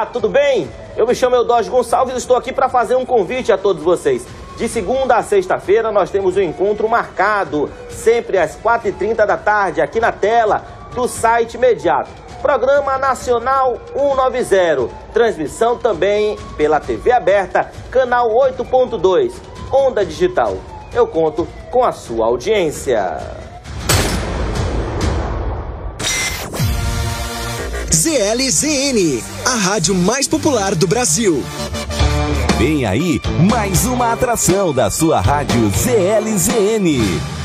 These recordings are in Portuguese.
Olá, tudo bem? Eu me chamo Eudógio Gonçalves e estou aqui para fazer um convite a todos vocês. De segunda a sexta-feira nós temos um encontro marcado, sempre às 4h30 da tarde, aqui na tela do site imediato. Programa Nacional 190. Transmissão também pela TV aberta, canal 8.2, Onda Digital. Eu conto com a sua audiência. ZLZN, a rádio mais popular do Brasil. Vem aí mais uma atração da sua rádio ZLZN.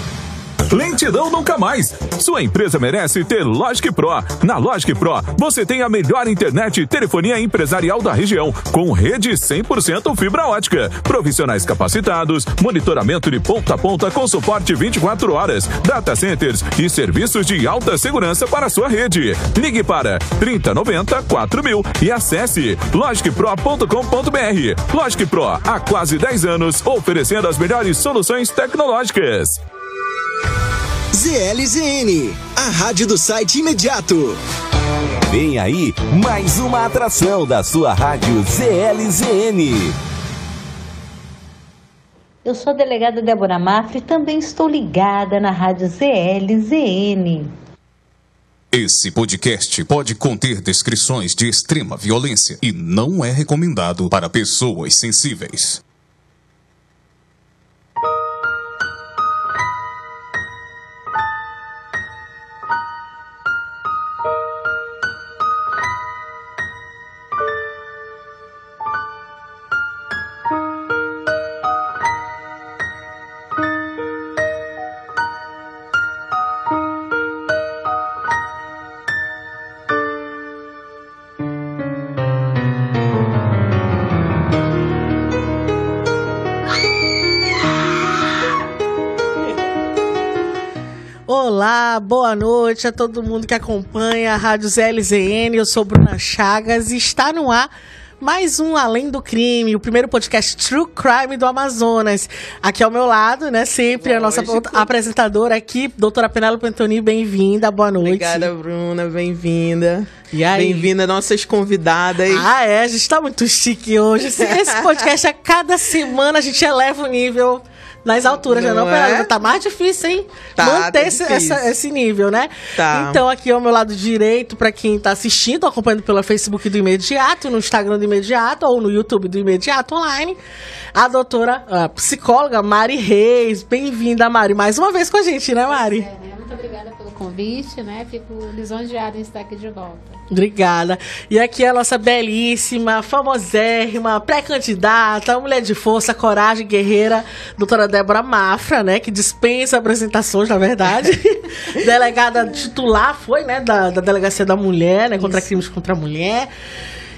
Lentidão nunca mais. Sua empresa merece ter Logic Pro. Na Logic Pro, você tem a melhor internet e telefonia empresarial da região, com rede 100% fibra ótica, profissionais capacitados, monitoramento de ponta a ponta com suporte 24 horas, data centers e serviços de alta segurança para sua rede. Ligue para 3090 4000 e acesse logicpro.com.br. Logic Pro, há quase 10 anos, oferecendo as melhores soluções tecnológicas. ZLZN, a rádio do site imediato. Vem aí mais uma atração da sua rádio ZLZN. Eu sou a delegada Débora Mafra e também estou ligada na rádio ZLZN. Esse podcast pode conter descrições de extrema violência e não é recomendado para pessoas sensíveis. Olá, boa noite a todo mundo que acompanha a Rádio ZLZN. Eu sou Bruna Chagas e está no ar mais um Além do Crime, o primeiro podcast True Crime do Amazonas. Aqui ao meu lado, né, sempre a nossa apresentadora aqui, doutora Penélope Antoni, bem-vinda, boa noite. Obrigada, Bruna, bem-vinda. E aí? Bem-vinda nossas convidadas. Ah, é, a gente tá muito chique hoje. Esse, esse podcast, a cada semana a gente eleva o nível nas alturas, Não já não, é? Tá mais difícil, hein? Tá, Manter tá esse, essa- esse nível, né? Tá. Então, aqui ao meu lado direito, pra quem tá assistindo, acompanhando pelo Facebook do Imediato, no Instagram do Imediato ou no YouTube do Imediato Online, a doutora a psicóloga Mari Reis. Bem-vinda, Mari, mais uma vez com a gente, né, Mari? É, né? Muito obrigada pelo convite, né? Fico lisonjeada em estar aqui de volta. Obrigada. E aqui é a nossa belíssima, famosérrima, pré-candidata, mulher de força, coragem, guerreira, doutora Débora Mafra, né? Que dispensa apresentações, na verdade. Delegada titular foi, né? Da, da Delegacia da Mulher, né? Contra crimes contra a mulher.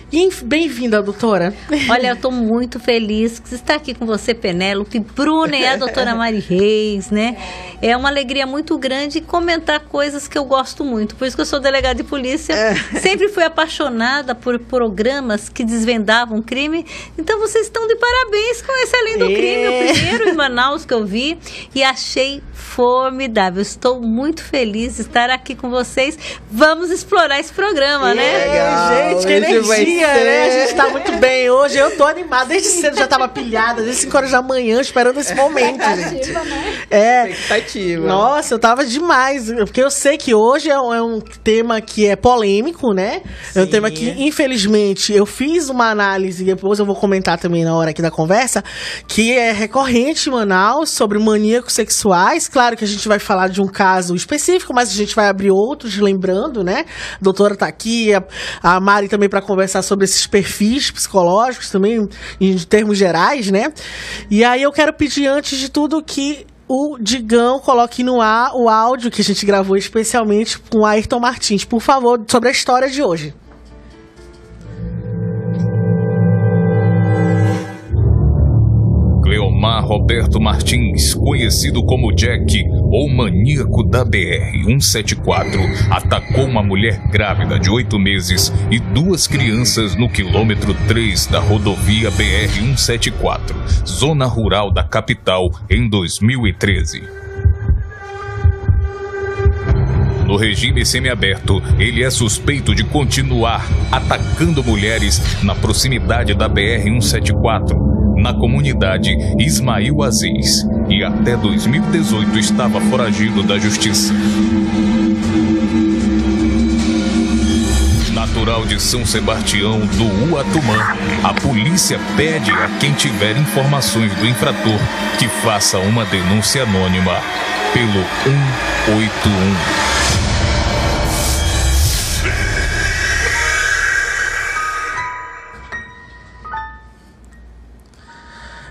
Bem-vinda, doutora. Olha, eu estou muito feliz de estar aqui com você, Penélope, Bruna e a doutora Mari Reis, né? É uma alegria muito grande comentar coisas que eu gosto muito. Por isso que eu sou delegada de polícia. Sempre fui apaixonada por programas que desvendavam crime. Então vocês estão de parabéns com esse Além do É. Crime, o primeiro em Manaus que eu vi. E achei formidável. Estou muito feliz de estar aqui com vocês. Vamos explorar esse programa, né? Legal. gente, que energia, ser- né? A gente tá muito bem hoje. Eu tô animada. Desde cedo já tava pilhada, desde 5 horas da manhã, esperando esse momento, gente. Né? É. Expectativa. Nossa, eu tava demais. Porque eu sei que hoje é um, é um tema que é polêmico, né? É um Sim. tema que, infelizmente, eu fiz uma análise, depois eu vou comentar também na hora aqui da conversa, que é recorrente em Manaus sobre maníacos sexuais. Claro que a gente vai falar de um caso específico, mas a gente vai abrir outros, lembrando, né? A doutora tá aqui, a, a Mari também para conversar sobre esses perfis psicológicos também, em termos gerais, né? E aí eu quero pedir, antes de tudo, que o Digão coloque no ar o áudio que a gente gravou especialmente com Ayrton Martins, por favor, sobre a história de hoje. Cleomar Roberto Martins, conhecido como Jack ou maníaco da BR-174, atacou uma mulher grávida de oito meses e duas crianças no quilômetro 3 da rodovia BR-174, zona rural da capital, em 2013. No regime semiaberto, ele é suspeito de continuar atacando mulheres na proximidade da BR-174, na comunidade Ismail Aziz, e até 2018 estava foragido da justiça. Natural de São Sebastião do Uatumã, a polícia pede a quem tiver informações do infrator que faça uma denúncia anônima pelo 181.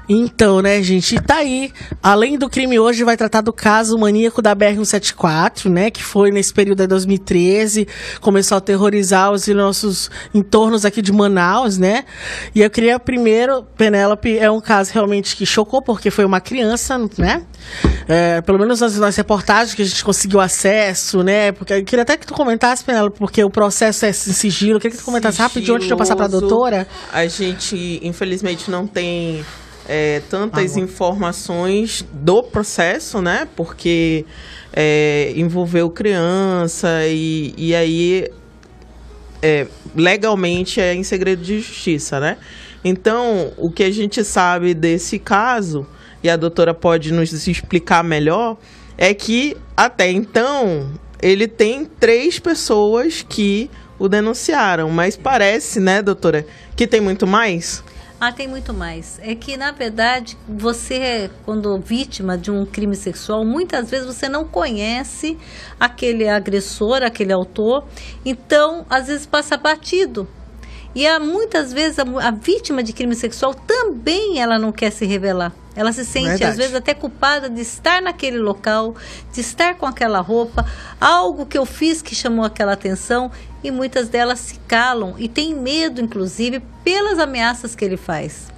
Então, né, gente, tá aí. Além do crime hoje, vai tratar do caso maníaco da BR-174, né, que foi nesse período de 2013, começou a aterrorizar os nossos entornos aqui de Manaus, né? E eu queria primeiro, Penélope, é um caso realmente que chocou, porque foi uma criança, né? É, pelo menos nas, nas reportagens que a gente conseguiu acesso, né? Porque eu queria até que tu comentasse, Penélope, porque o processo é em sigilo. Eu queria que tu comentasse rapidinho antes de eu passar pra doutora. A gente, infelizmente, não tem é, tantas informações do processo, né? Porque é, envolveu criança e, e aí é, legalmente é em segredo de justiça, né? Então, o que a gente sabe desse caso, e a doutora pode nos explicar melhor, é que até então ele tem três pessoas que o denunciaram, mas parece, né, doutora, que tem muito mais? Ah, tem muito mais. É que, na verdade, você, quando vítima de um crime sexual, muitas vezes você não conhece aquele agressor, aquele autor, então, às vezes, passa batido. E há, muitas vezes a, a vítima de crime sexual também ela não quer se revelar. Ela se sente, Verdade. às vezes, até culpada de estar naquele local, de estar com aquela roupa, algo que eu fiz que chamou aquela atenção, e muitas delas se calam e têm medo, inclusive, pelas ameaças que ele faz.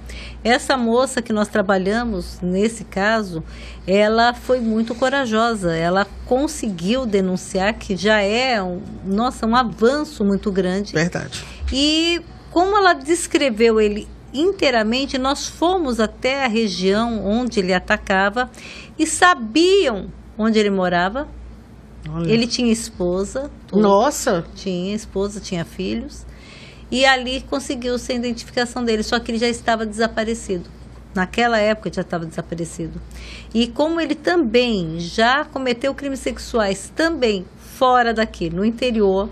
Essa moça que nós trabalhamos nesse caso, ela foi muito corajosa. Ela conseguiu denunciar, que já é um, nossa, um avanço muito grande. Verdade. E como ela descreveu ele inteiramente, nós fomos até a região onde ele atacava e sabiam onde ele morava. Olha. Ele tinha esposa. tudo. Nossa! Tinha esposa, tinha filhos. E ali conseguiu-se a identificação dele, só que ele já estava desaparecido. Naquela época já estava desaparecido. E como ele também já cometeu crimes sexuais também fora daqui, no interior,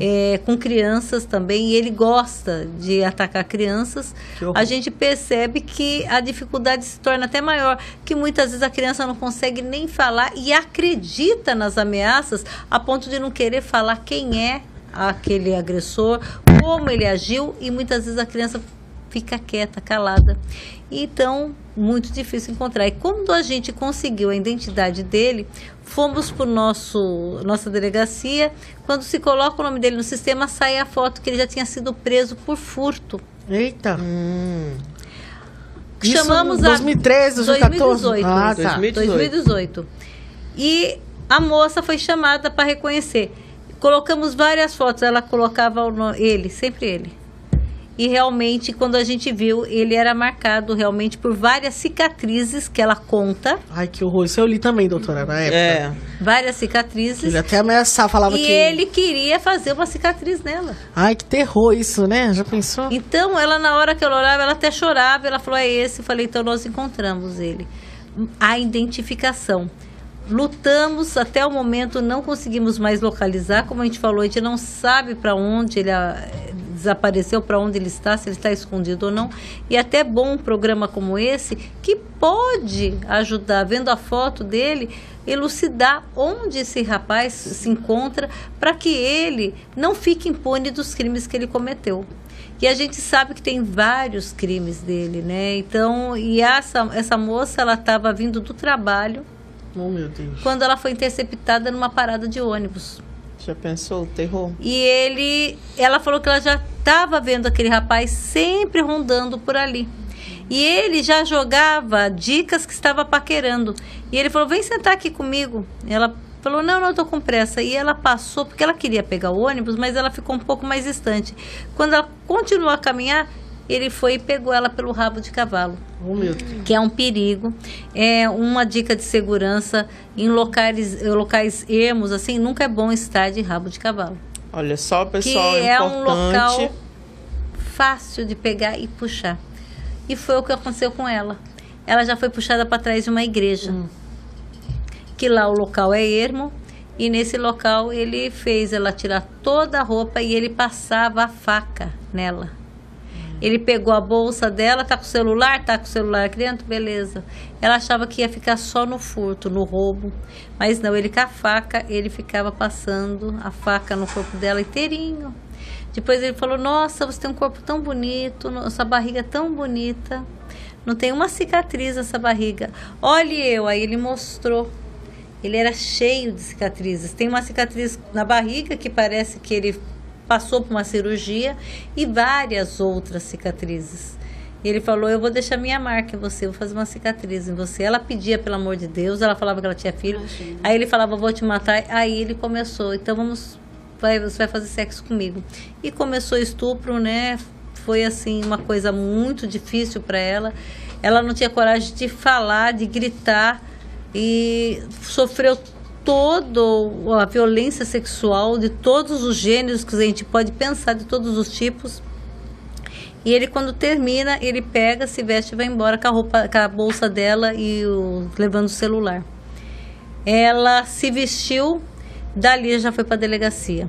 é, com crianças também, e ele gosta de atacar crianças, a gente percebe que a dificuldade se torna até maior, que muitas vezes a criança não consegue nem falar e acredita nas ameaças a ponto de não querer falar quem é aquele agressor, como ele agiu, e muitas vezes a criança fica quieta, calada. Então, muito difícil encontrar. E quando a gente conseguiu a identidade dele, fomos para nosso nossa delegacia. Quando se coloca o nome dele no sistema, sai a foto que ele já tinha sido preso por furto. Eita! Isso Chamamos em 2013, 2014? 2018. Ah, tá. 2018. 2018. E a moça foi chamada para reconhecer. Colocamos várias fotos, ela colocava o no- ele, sempre ele. E realmente, quando a gente viu, ele era marcado realmente por várias cicatrizes que ela conta, Ai, que horror. Isso eu li também, doutora, na época. É. várias cicatrizes. Ele até ameaçava, falava E que... ele queria fazer uma cicatriz nela. Ai, que terror isso, né? Já pensou? Então, ela, na hora que ela olhava, ela até chorava. Ela falou: é esse. Eu falei: então nós encontramos ele. A identificação. Lutamos até o momento, não conseguimos mais localizar. Como a gente falou, a gente não sabe para onde ele ah, desapareceu, para onde ele está, se ele está escondido ou não. E é até bom um programa como esse, que pode ajudar, vendo a foto dele, elucidar onde esse rapaz se encontra, para que ele não fique impune dos crimes que ele cometeu. E a gente sabe que tem vários crimes dele, né? Então, e essa, essa moça, ela estava vindo do trabalho Oh, meu Deus. quando ela foi interceptada numa parada de ônibus. Já pensou? Terror. E ele, ela falou que ela já estava vendo aquele rapaz sempre rondando por ali. E ele já jogava dicas que estava paquerando. E ele falou: "Vem sentar aqui comigo". Ela falou: "Não, não, eu tô com pressa". E ela passou porque ela queria pegar o ônibus, mas ela ficou um pouco mais distante. Quando ela continuou a caminhar, ele foi e pegou ela pelo rabo de cavalo. Oh. Que é um perigo. É uma dica de segurança em locais, locais ermos, assim, nunca é bom estar de rabo de cavalo. Olha só, Que pessoal, é um local fácil de pegar e puxar. E foi o que aconteceu com ela. Ela já foi puxada para trás de uma igreja. Que lá o local é ermo. E nesse local ele fez ela tirar toda a roupa e ele passava a faca nela. Ele pegou a bolsa dela, tá com o celular, tá com o celular aqui dentro, beleza. Ela achava que ia ficar só no furto, no roubo, mas não, ele com a faca, ele ficava passando a faca no corpo dela inteirinho. Depois ele falou: Nossa, você tem um corpo tão bonito, sua barriga é tão bonita. Não tem uma cicatriz nessa barriga. Olhe eu, aí ele mostrou. Ele era cheio de cicatrizes. Tem uma cicatriz na barriga que parece que ele passou por uma cirurgia e várias outras cicatrizes. E ele falou: Eu vou deixar minha marca em você, vou fazer uma cicatriz em você. Ela pedia, pelo amor de Deus, ela falava que ela tinha filho. Aí ele falava: Vou te matar. Aí ele começou: Então vamos, vai, você vai fazer sexo comigo. E começou estupro, né? Foi assim, uma coisa muito difícil para ela. Ela não tinha coragem de falar, de gritar e sofreu toda a violência sexual de todos os gêneros que a gente pode pensar, de todos os tipos. E ele, quando termina, ele pega, se veste e vai embora com a, roupa, com a bolsa dela e o, levando o celular. Ela se vestiu, dali já foi para a delegacia.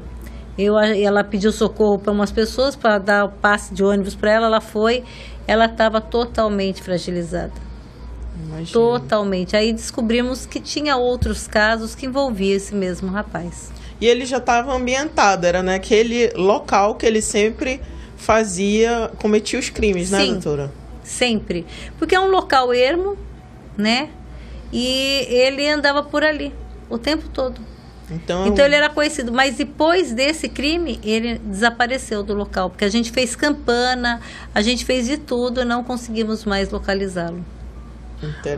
Eu, ela pediu socorro para umas pessoas para dar o passe de ônibus para ela. Ela foi, ela estava totalmente fragilizada. Imagina. Totalmente. Aí descobrimos que tinha outros casos que envolviam esse mesmo rapaz. E ele já estava ambientado, era naquele local que ele sempre fazia, cometia os crimes, né, Sim. doutora? Sempre. Porque é um local ermo, né? E ele andava por ali o tempo todo. Então, Então ele era conhecido, mas depois desse crime, ele desapareceu do local, porque a gente fez campana, a gente fez de tudo e não conseguimos mais localizá-lo.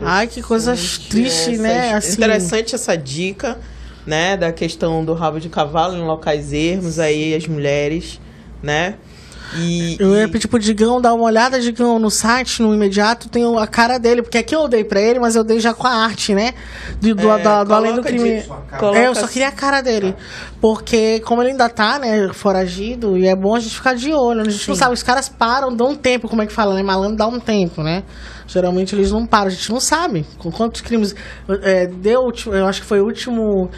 Ai, que coisa triste, essa- né? Assim- Interessante essa dica, né? Da questão do rabo de cavalo em locais ermos, aí as mulheres, né? E, Eu ia pedir pro Digão dar uma olhada, Digão, no site, no imediato, tem a cara dele, porque aqui eu dei pra ele, mas eu dei já com a arte, né? Do, do, É, da- do Além do Crime. de- É, eu só assim. queria a cara dele. Porque, como ele ainda tá, né, foragido, e é bom a gente ficar de olho. A gente não sabe, os caras param, dão um tempo, como é que fala, né? Malandro dá um tempo, né? Geralmente eles não param, a gente não sabe com quantos crimes. É, deu, eu acho que foi o último.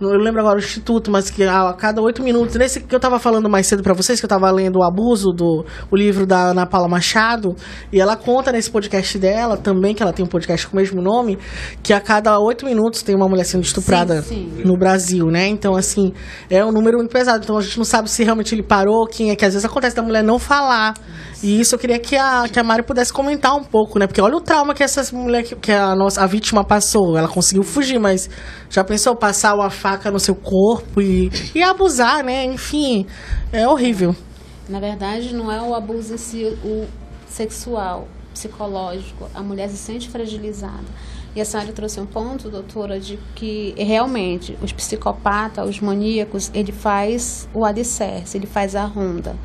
Eu lembro agora o Instituto, mas que a, cada oito minutos. Nesse que eu tava falando mais cedo pra vocês, que eu tava lendo o Abuso, do o livro da Ana Paula Machado, e ela conta nesse podcast dela também, que ela tem um podcast com o mesmo nome, que a cada oito minutos tem uma mulher sendo estuprada Sim, sim. no Brasil, né? Então, assim, é um número muito pesado. Então a gente não sabe se realmente ele parou, quem é que às vezes acontece da mulher não falar. E isso eu queria que a, que a Mari pudesse comentar um pouco, né? Porque olha o trauma que essa mulher, que, a, nossa, a vítima passou. Ela conseguiu fugir, mas já pensou passar uma faca no seu corpo e, e abusar, né? Enfim, é horrível. Na verdade, não é o abuso em si, o sexual, psicológico. A mulher se sente fragilizada. E a senhora trouxe um ponto, doutora, de que realmente os psicopatas, os maníacos, ele faz o alicerce, ele faz a ronda.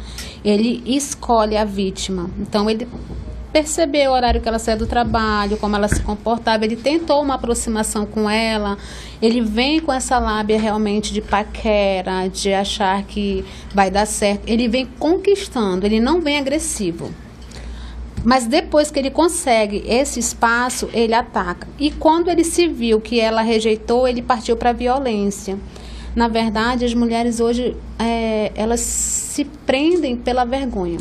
Ele escolhe a vítima. Então, ele percebeu o horário que ela saía do trabalho, como ela se comportava, ele tentou uma aproximação com ela, ele vem com essa lábia realmente de paquera, de achar que vai dar certo, ele vem conquistando, ele não vem agressivo. Mas depois que ele consegue esse espaço, ele ataca. E quando ele se viu que ela rejeitou, ele partiu para a violência. Na verdade, as mulheres hoje, é, elas se prendem pela vergonha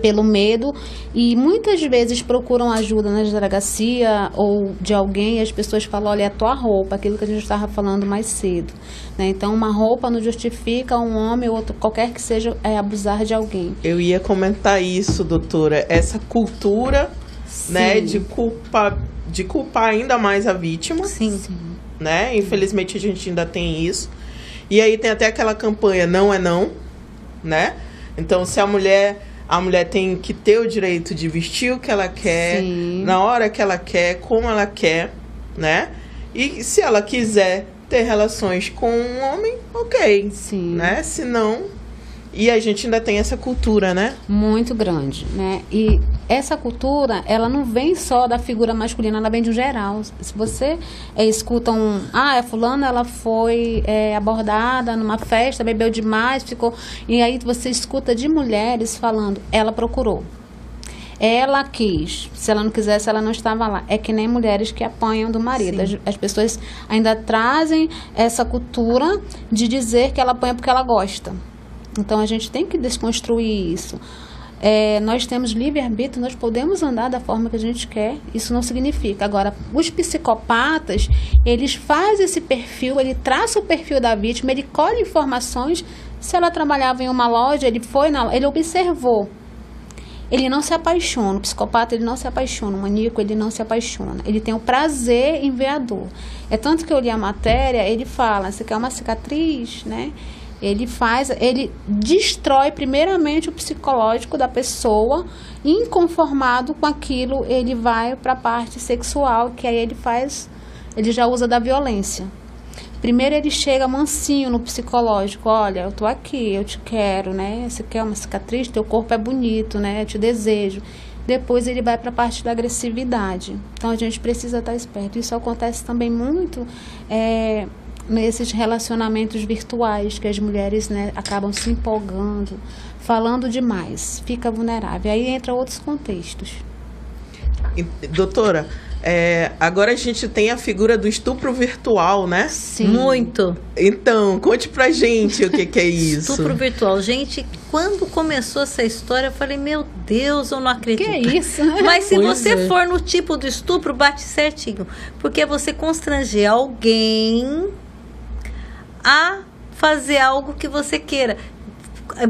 pelo medo e muitas vezes procuram ajuda na delegacia ou de alguém e as pessoas falam, olha, é a tua roupa, aquilo que a gente estava falando mais cedo. Né? Então, uma roupa não justifica um homem ou outro, qualquer que seja, é abusar de alguém. Eu ia comentar isso, doutora. Essa cultura, né, de culpar, de culpar ainda mais a vítima. Sim. Né? Infelizmente a gente ainda tem isso. E aí tem até aquela campanha não é não, né? Então se a mulher a mulher tem que ter o direito de vestir o que ela quer, Sim. na hora que ela quer, como ela quer, né? E se ela quiser ter relações com um homem, ok, Sim. né? Se não, E a gente ainda tem essa cultura, né? Muito grande, né? E essa cultura, ela não vem só da figura masculina, ela vem de um geral. Se você é, escuta um... Ah, é fulana, ela foi é, abordada numa festa, bebeu demais, ficou... E aí você escuta de mulheres falando, ela procurou. Ela quis. Se ela não quisesse, ela não estava lá. É que nem mulheres que apanham do marido. As, as, pessoas ainda trazem essa cultura de dizer que ela apanha porque ela gosta. Então a gente tem que desconstruir isso. É, nós temos livre-arbítrio, nós podemos andar da forma que a gente quer, isso não significa. Agora, os psicopatas, eles fazem esse perfil, ele traça o perfil da vítima, ele colhe informações. Se ela trabalhava em uma loja, ele foi na, ele observou. Ele não se apaixona, o psicopata ele não se apaixona, o maníaco ele não se apaixona. Ele tem o prazer em ver a dor. É tanto que eu li a matéria, ele fala, você quer uma cicatriz, né? Ele faz, ele destrói primeiramente o psicológico da pessoa, inconformado com aquilo, ele vai para a parte sexual, que aí ele faz, ele já usa da violência. Primeiro ele chega mansinho no psicológico, olha, eu tô aqui, eu te quero, né? Você quer uma cicatriz? Teu corpo é bonito, né? Eu te desejo. Depois ele vai para a parte da agressividade. Então a gente precisa estar esperto. Isso acontece também muito é, nesses relacionamentos virtuais que as mulheres né, acabam se empolgando, falando demais, fica vulnerável. Aí entra outros contextos. Doutora, é, agora a gente tem a figura do estupro virtual, né? Sim. Muito. Então, conte pra gente o que, que é isso. Estupro virtual. Gente, quando começou essa história, eu falei, meu Deus, eu não acredito. Que é isso? Mas se pois você é. for no tipo do estupro, bate certinho. Porque é você constranger alguém a fazer algo que você queira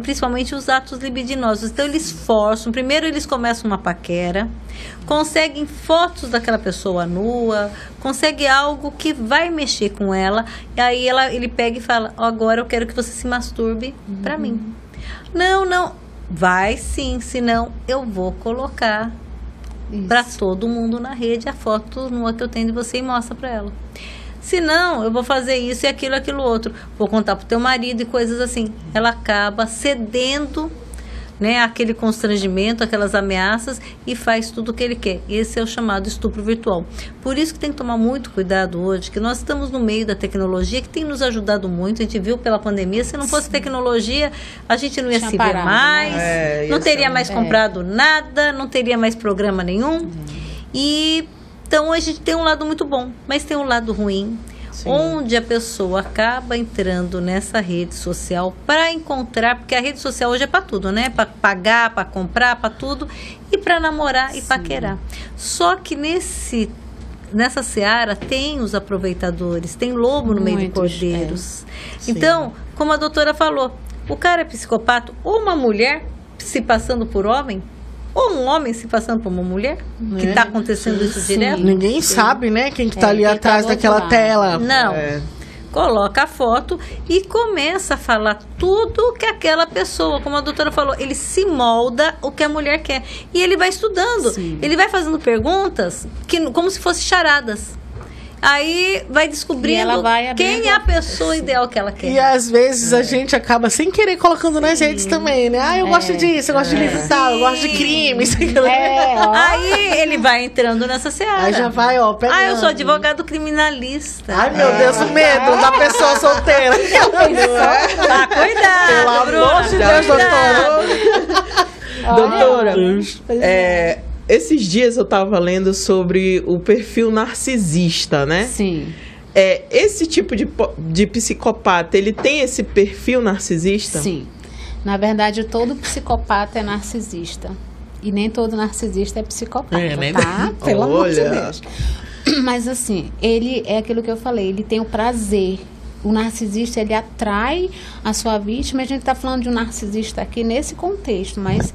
principalmente os atos libidinosos. Então eles forçam, primeiro eles começam uma paquera, conseguem fotos daquela pessoa nua, conseguem algo que vai mexer com ela, e aí ela, ele pega e fala: oh, "Agora eu quero que você se masturbe uhum. para mim". Não, não, vai sim, senão eu vou colocar para todo mundo na rede a foto nua que eu tenho de você e mostra para ela. Se não, eu vou fazer isso e aquilo, aquilo outro. Vou contar pro teu marido e coisas assim. Ela acaba cedendo né, aquele constrangimento, aquelas ameaças e faz tudo o que ele quer. Esse é o chamado estupro virtual. Por isso que tem que tomar muito cuidado hoje, que nós estamos no meio da tecnologia que tem nos ajudado muito. A gente viu pela pandemia, se não fosse tecnologia, a gente não ia Tinha se parado, ver né? mais, né? é, não teria mais é. comprado nada, não teria mais programa nenhum. Uhum. E então a gente tem um lado muito bom, mas tem um lado ruim, Sim. onde a pessoa acaba entrando nessa rede social para encontrar, porque a rede social hoje é para tudo, né? Para pagar, para comprar, para tudo e para namorar Sim. e paquerar. Só que nesse nessa seara tem os aproveitadores, tem lobo no meio de cordeiros. É. Então, como a doutora falou, o cara é psicopata ou uma mulher se passando por homem, ou um homem se passando por uma mulher, que está é. acontecendo isso Sim. direto. Ninguém Sim. sabe, né, quem está é, ali tá atrás tá daquela lado. tela. Não. É. Coloca a foto e começa a falar tudo que aquela pessoa, como a doutora falou, ele se molda o que a mulher quer. E ele vai estudando, ele vai fazendo perguntas que, como se fossem charadas. Aí vai descobrindo vai quem é a pessoa ideal que ela quer. E às vezes é. a gente acaba sem querer colocando nas redes também, né? Ah, eu é. gosto disso, eu gosto de é. livro tal, eu gosto de crimes. É, Aí ele vai entrando nessa seara. Aí já vai, ó, pegando. Ah, eu sou advogado criminalista. Ai, meu Deus, o medo da pessoa solteira. ah, cuidado, Pelo amor de Deus, doutora. doutora, é, esses dias eu estava lendo sobre o perfil narcisista, né? Sim. É, esse tipo de, de psicopata, ele tem esse perfil narcisista? Sim. Na verdade, todo psicopata é narcisista. E nem todo narcisista é psicopata, é, né? tá? Pelo Olha. amor de Deus. Mas assim, ele é aquilo que eu falei, ele tem o prazer. O narcisista, ele atrai a sua vítima. A gente está falando de um narcisista aqui nesse contexto, mas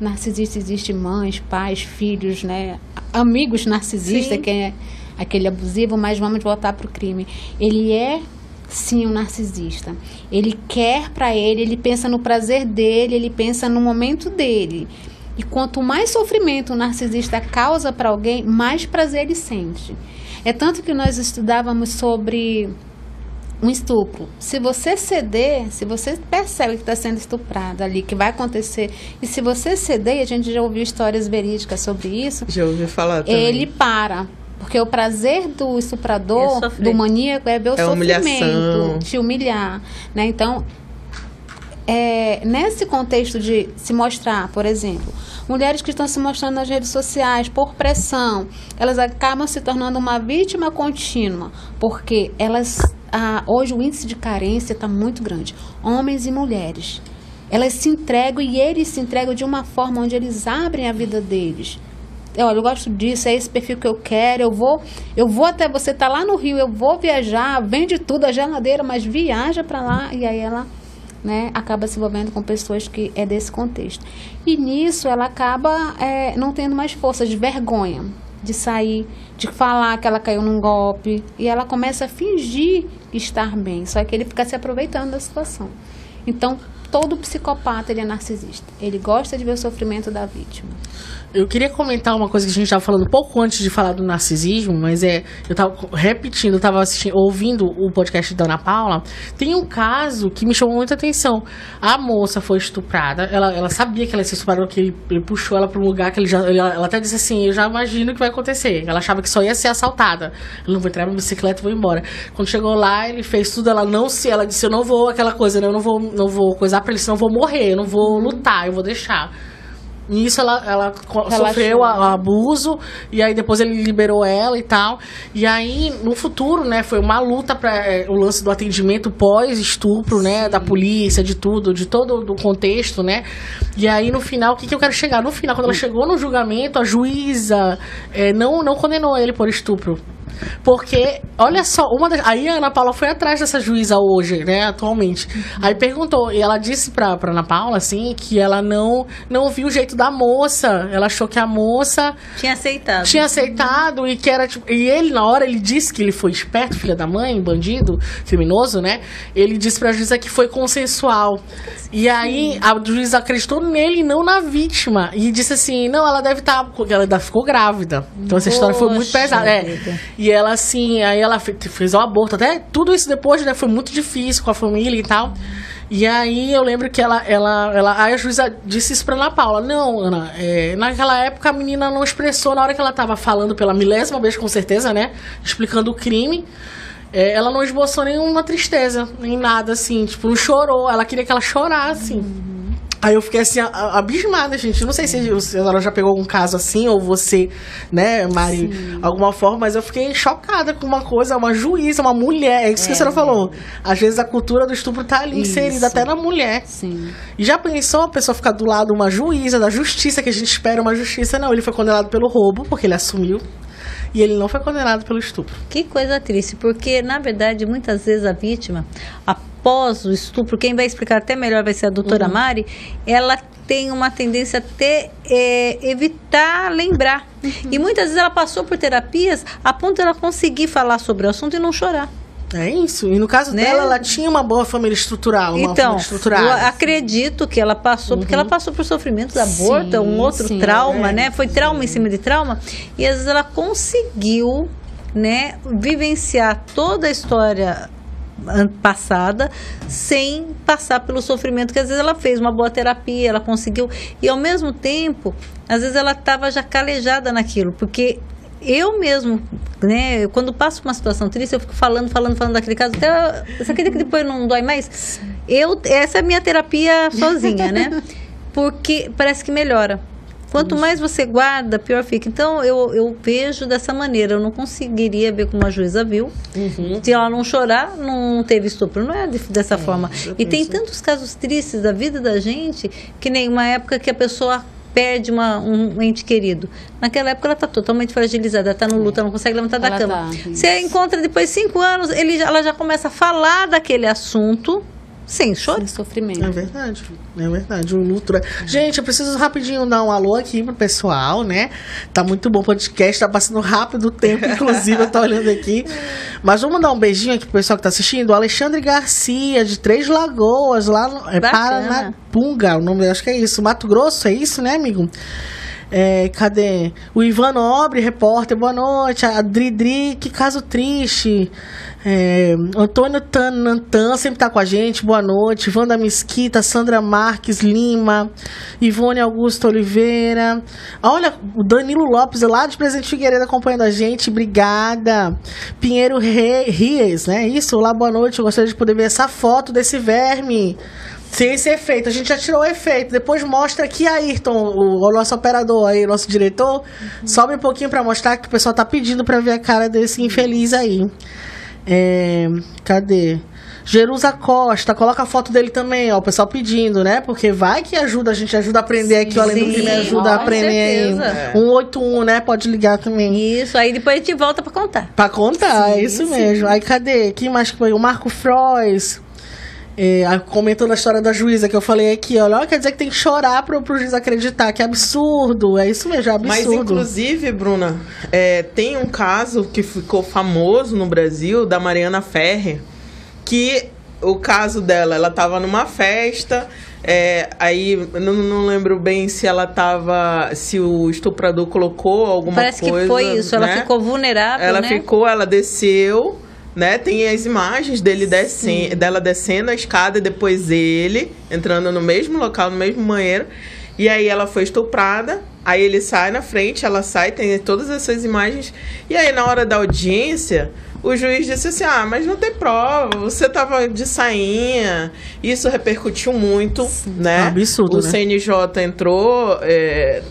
narcisista existe mães, pais, filhos, né? Amigos narcisistas, sim. que é aquele abusivo, mas vamos voltar para o crime. Ele é sim um narcisista. Ele quer para ele, ele pensa no prazer dele, ele pensa no momento dele. E quanto mais sofrimento o narcisista causa para alguém, mais prazer ele sente. É tanto que nós estudávamos sobre um estupro. Se você ceder, se você percebe que está sendo estuprada ali, que vai acontecer, e se você ceder, e a gente já ouviu histórias verídicas sobre isso, Já ouvi falar também. ele para. Porque o prazer do É estuprador, sofrer. do maníaco, é ver o É humilhação. sofrimento, te humilhar. Né? Então, é, nesse contexto de se mostrar, por exemplo, mulheres que estão se mostrando nas redes sociais por pressão, elas acabam se tornando uma vítima contínua, porque elas ah, hoje o índice de carência está muito grande, homens e mulheres. Elas se entregam e eles se entregam de uma forma onde eles abrem a vida deles. Olha, eu gosto disso, é esse perfil que eu quero. Eu vou, eu vou até você tá lá no Rio, eu vou viajar, vende tudo a geladeira, mas viaja para lá e aí ela, né, acaba se envolvendo com pessoas que é desse contexto. E nisso ela acaba é, não tendo mais força de vergonha de sair, de falar que ela caiu num golpe e ela começa a fingir estar bem, só que ele fica se aproveitando da situação. Então todo psicopata ele é narcisista. Ele gosta de ver o sofrimento da vítima. Eu queria comentar uma coisa que a gente estava falando pouco antes de falar do narcisismo, mas é. Eu tava repetindo, eu tava assistindo, ouvindo o podcast da Ana Paula. Tem um caso que me chamou muita atenção. A moça foi estuprada, ela, ela sabia que ela ia ser estuprada, porque ele, ele puxou ela para um lugar que ele já. ele- ela até disse assim: Eu já imagino o que vai acontecer. Ela achava que só ia ser assaltada. Eu não vou entrar na bicicleta e vou embora. Quando chegou lá, ele fez tudo, ela não se. Ela disse: Eu não vou, aquela coisa, né? Eu não vou, não vou coisar pra ele, senão eu vou morrer, eu não vou lutar, eu vou deixar. Nisso ela, ela Relaxou. sofreu a- abuso e aí depois ele liberou ela e tal. E aí no futuro, né, foi uma luta para o lance do atendimento pós-estupro, né, da polícia, de tudo, de todo o contexto, né? E aí no final, o que, que eu quero chegar? No final, quando ela chegou no julgamento, a juíza eh, não não condenou ele por estupro. Porque, olha só, uma das, aí a Ana Paula foi atrás dessa juíza hoje, né, atualmente. Aí perguntou, e ela disse pra, pra Ana Paula, assim, que ela não, não viu o jeito da moça. Ela achou que a moça Tinha aceitado. tinha aceitado e que era tipo. E ele, na hora, ele disse que ele foi esperto, filha da mãe, bandido, criminoso, né? Ele disse pra juíza que foi consensual. E aí a juíza acreditou nele e não na vítima. E disse assim: não, ela deve estar. ela ainda ficou grávida. Então essa história foi muito Poxa pesada. É. E ela, assim, aí ela fe- fez o aborto. Até tudo isso depois, né? Foi muito difícil com a família e tal. E aí eu lembro que ela, ela, ela aí a juíza disse isso pra Ana Paula. Não, Ana, é, naquela época a menina não expressou, na hora que ela tava falando pela milésima vez, com certeza, né? Explicando o crime. é, ela não esboçou nenhuma tristeza, nem nada, assim, tipo, não chorou. Ela queria que ela chorasse. Aí eu fiquei assim, a- a- abismada, gente. Não sei se a senhora já pegou algum caso assim, ou você, né, Mari, alguma forma, mas eu fiquei chocada com uma coisa, uma juíza, uma mulher. É isso que a senhora falou. Às vezes a cultura do estupro tá ali inserida Isso. até na mulher. Sim. E já pensou a pessoa ficar do lado de uma juíza, da justiça, que a gente espera uma justiça? Não, ele foi condenado pelo roubo, porque ele assumiu. E ele não foi condenado pelo estupro. Que coisa triste, porque na verdade muitas vezes a vítima, após o estupro, quem vai explicar até melhor vai ser a doutora Uhum. Mari, ela tem uma tendência a ter, é, evitar lembrar. Uhum. E muitas vezes ela passou por terapias a ponto de ela conseguir falar sobre o assunto e não chorar. É isso. E no caso Né? dela, ela tinha uma boa família estrutural. Uma então, família eu estruturada. acredito que ela passou, porque ela passou por sofrimento de aborto, um outro sim, trauma, é, né? Foi trauma em cima de trauma. E às vezes ela conseguiu, né, vivenciar toda a história passada sem passar pelo sofrimento que às vezes ela fez uma boa terapia, ela conseguiu e ao mesmo tempo, às vezes ela estava já calejada naquilo, porque eu mesmo, né, quando passo por uma situação triste, eu fico falando, falando, falando daquele caso, até você acredita que depois não dói mais? Eu, essa é a minha terapia sozinha, né? Porque parece que melhora. Quanto mais você guarda, pior fica. Então, eu, eu vejo dessa maneira. Eu não conseguiria ver como a juíza viu. Se ela não chorar, não teve estupro. Não é de- dessa forma. E tem tantos casos tristes da vida da gente, que nem uma época que a pessoa perde uma, um ente querido. Naquela época ela está totalmente fragilizada, está no luto, ela não consegue levantar da Ela cama. tá. Você encontra depois de cinco anos, ele, ela já começa a falar daquele assunto sem chorar. Sem sofrimento. É verdade, é verdade. O luto. é- Gente, eu preciso rapidinho dar um alô aqui pro pessoal, né? Tá muito bom o podcast, tá passando rápido o tempo, inclusive, eu tô olhando aqui. Mas vamos dar um beijinho aqui pro pessoal que tá assistindo. O Alexandre Garcia, de Três Lagoas, lá no é. Paranapunga, o nome, acho que é isso. Mato Grosso, é isso, né, amigo? É, cadê? O Ivan Nobre, repórter, boa noite. A Dridri, que caso triste. É, Antônio Tanantan sempre tá com a gente, boa noite. Wanda Mesquita, Sandra Marques Lima, Ivone Augusto Oliveira. Olha, o Danilo Lopes, lá de Presidente Figueiredo, acompanhando a gente, obrigada. Pinheiro Re- Ries, né? Isso, olá, boa noite. Eu gostaria de poder ver essa foto desse verme. Sem esse efeito, a gente já tirou o efeito. Depois mostra aqui, Ayrton, o, o nosso operador aí, o nosso diretor. Sobe um pouquinho pra mostrar que o pessoal tá pedindo pra ver a cara desse infeliz aí. É, cadê? Jerusa Costa, coloca a foto dele também, ó. O pessoal pedindo, né? Porque vai que ajuda, a gente ajuda a aprender aqui, Além do Sim, Crime ajuda a aprender aí. certeza. 181, né? Pode ligar também. Isso, aí depois a gente volta pra contar. Pra contar, é isso mesmo. Aí cadê? Quem mais que foi? O Marco Frois. É, comentando a história da juíza que eu falei aqui, olha, quer dizer que tem que chorar pro, pro juiz acreditar, que absurdo, é isso mesmo, é absurdo. Mas, inclusive, Bruna, é, tem um caso que ficou famoso no Brasil, da Mariana Ferrer, que o caso dela, ela tava numa festa, é, aí não, não lembro bem se ela tava. se o estuprador colocou alguma Parece coisa. que foi isso, ela né? ficou vulnerável, Ela né? ficou, ela desceu, né? Tem as imagens dele descendo, dela descendo a escada e depois ele entrando no mesmo local, no mesmo banheiro. E aí ela foi estuprada. Aí ele sai na frente, ela sai, tem todas essas imagens. E aí na hora da audiência, o juiz disse assim: "Ah, mas não tem prova, você tava de sainha". Isso repercutiu muito, né? absurdo, o né? CNJ entrou é,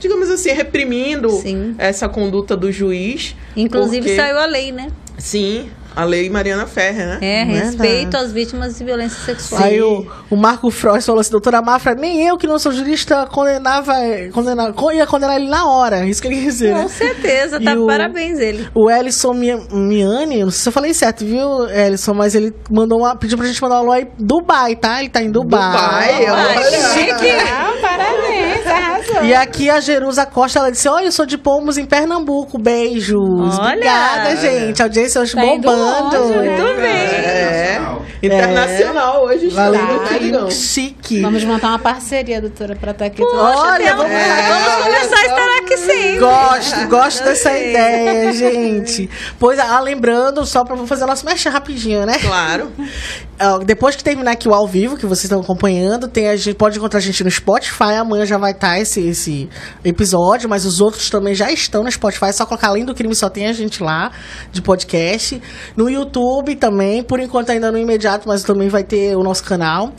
digamos assim, reprimindo essa conduta do juiz. Inclusive porque- saiu a lei, né? Sim, a lei Mariana Ferrer, né? É, respeito às vítimas de violência sexual. Aí o, o Marco Frois falou assim, doutora Mafra, nem eu que não sou jurista condenava, condenava, ia condenar ele na hora, isso que ele quer dizer, Com né? certeza, tá? o- Parabéns ele. O Ellison Mi- Miani, não sei se eu falei certo, viu, Ellison? Mas ele mandou uma, pediu pra gente mandar um alô aí Dubai, tá? Ele tá em Dubai. Dubai, olha. chique. Ah, parabéns, arrasou. E aqui a Jerusa Costa, ela disse, olha, eu sou de Pomos em Pernambuco, beijos. Olha. Obrigada, gente. A audiência hoje Tá bombando. longe, né? Muito bem. É. Internacional hoje está. Valeu, né, Digão? Chique. Vamos montar uma parceria, doutora, pra estar aqui. Olha, vamos, Vamos começar a estar aqui sempre. Gosto, gosto dessa ideia, gente. Pois, ah, lembrando, só pra vou fazer o nosso mexer rapidinho, né? Claro. Depois que terminar aqui o ao vivo, que vocês estão acompanhando, tem, a gente pode encontrar a gente no Spotify. Amanhã já vai estar esse, esse episódio, mas os outros também já estão no Spotify. É só colocar além do crime, só tem a gente lá de podcast. No YouTube também, por enquanto ainda no imediato, mas também vai ter o nosso canal.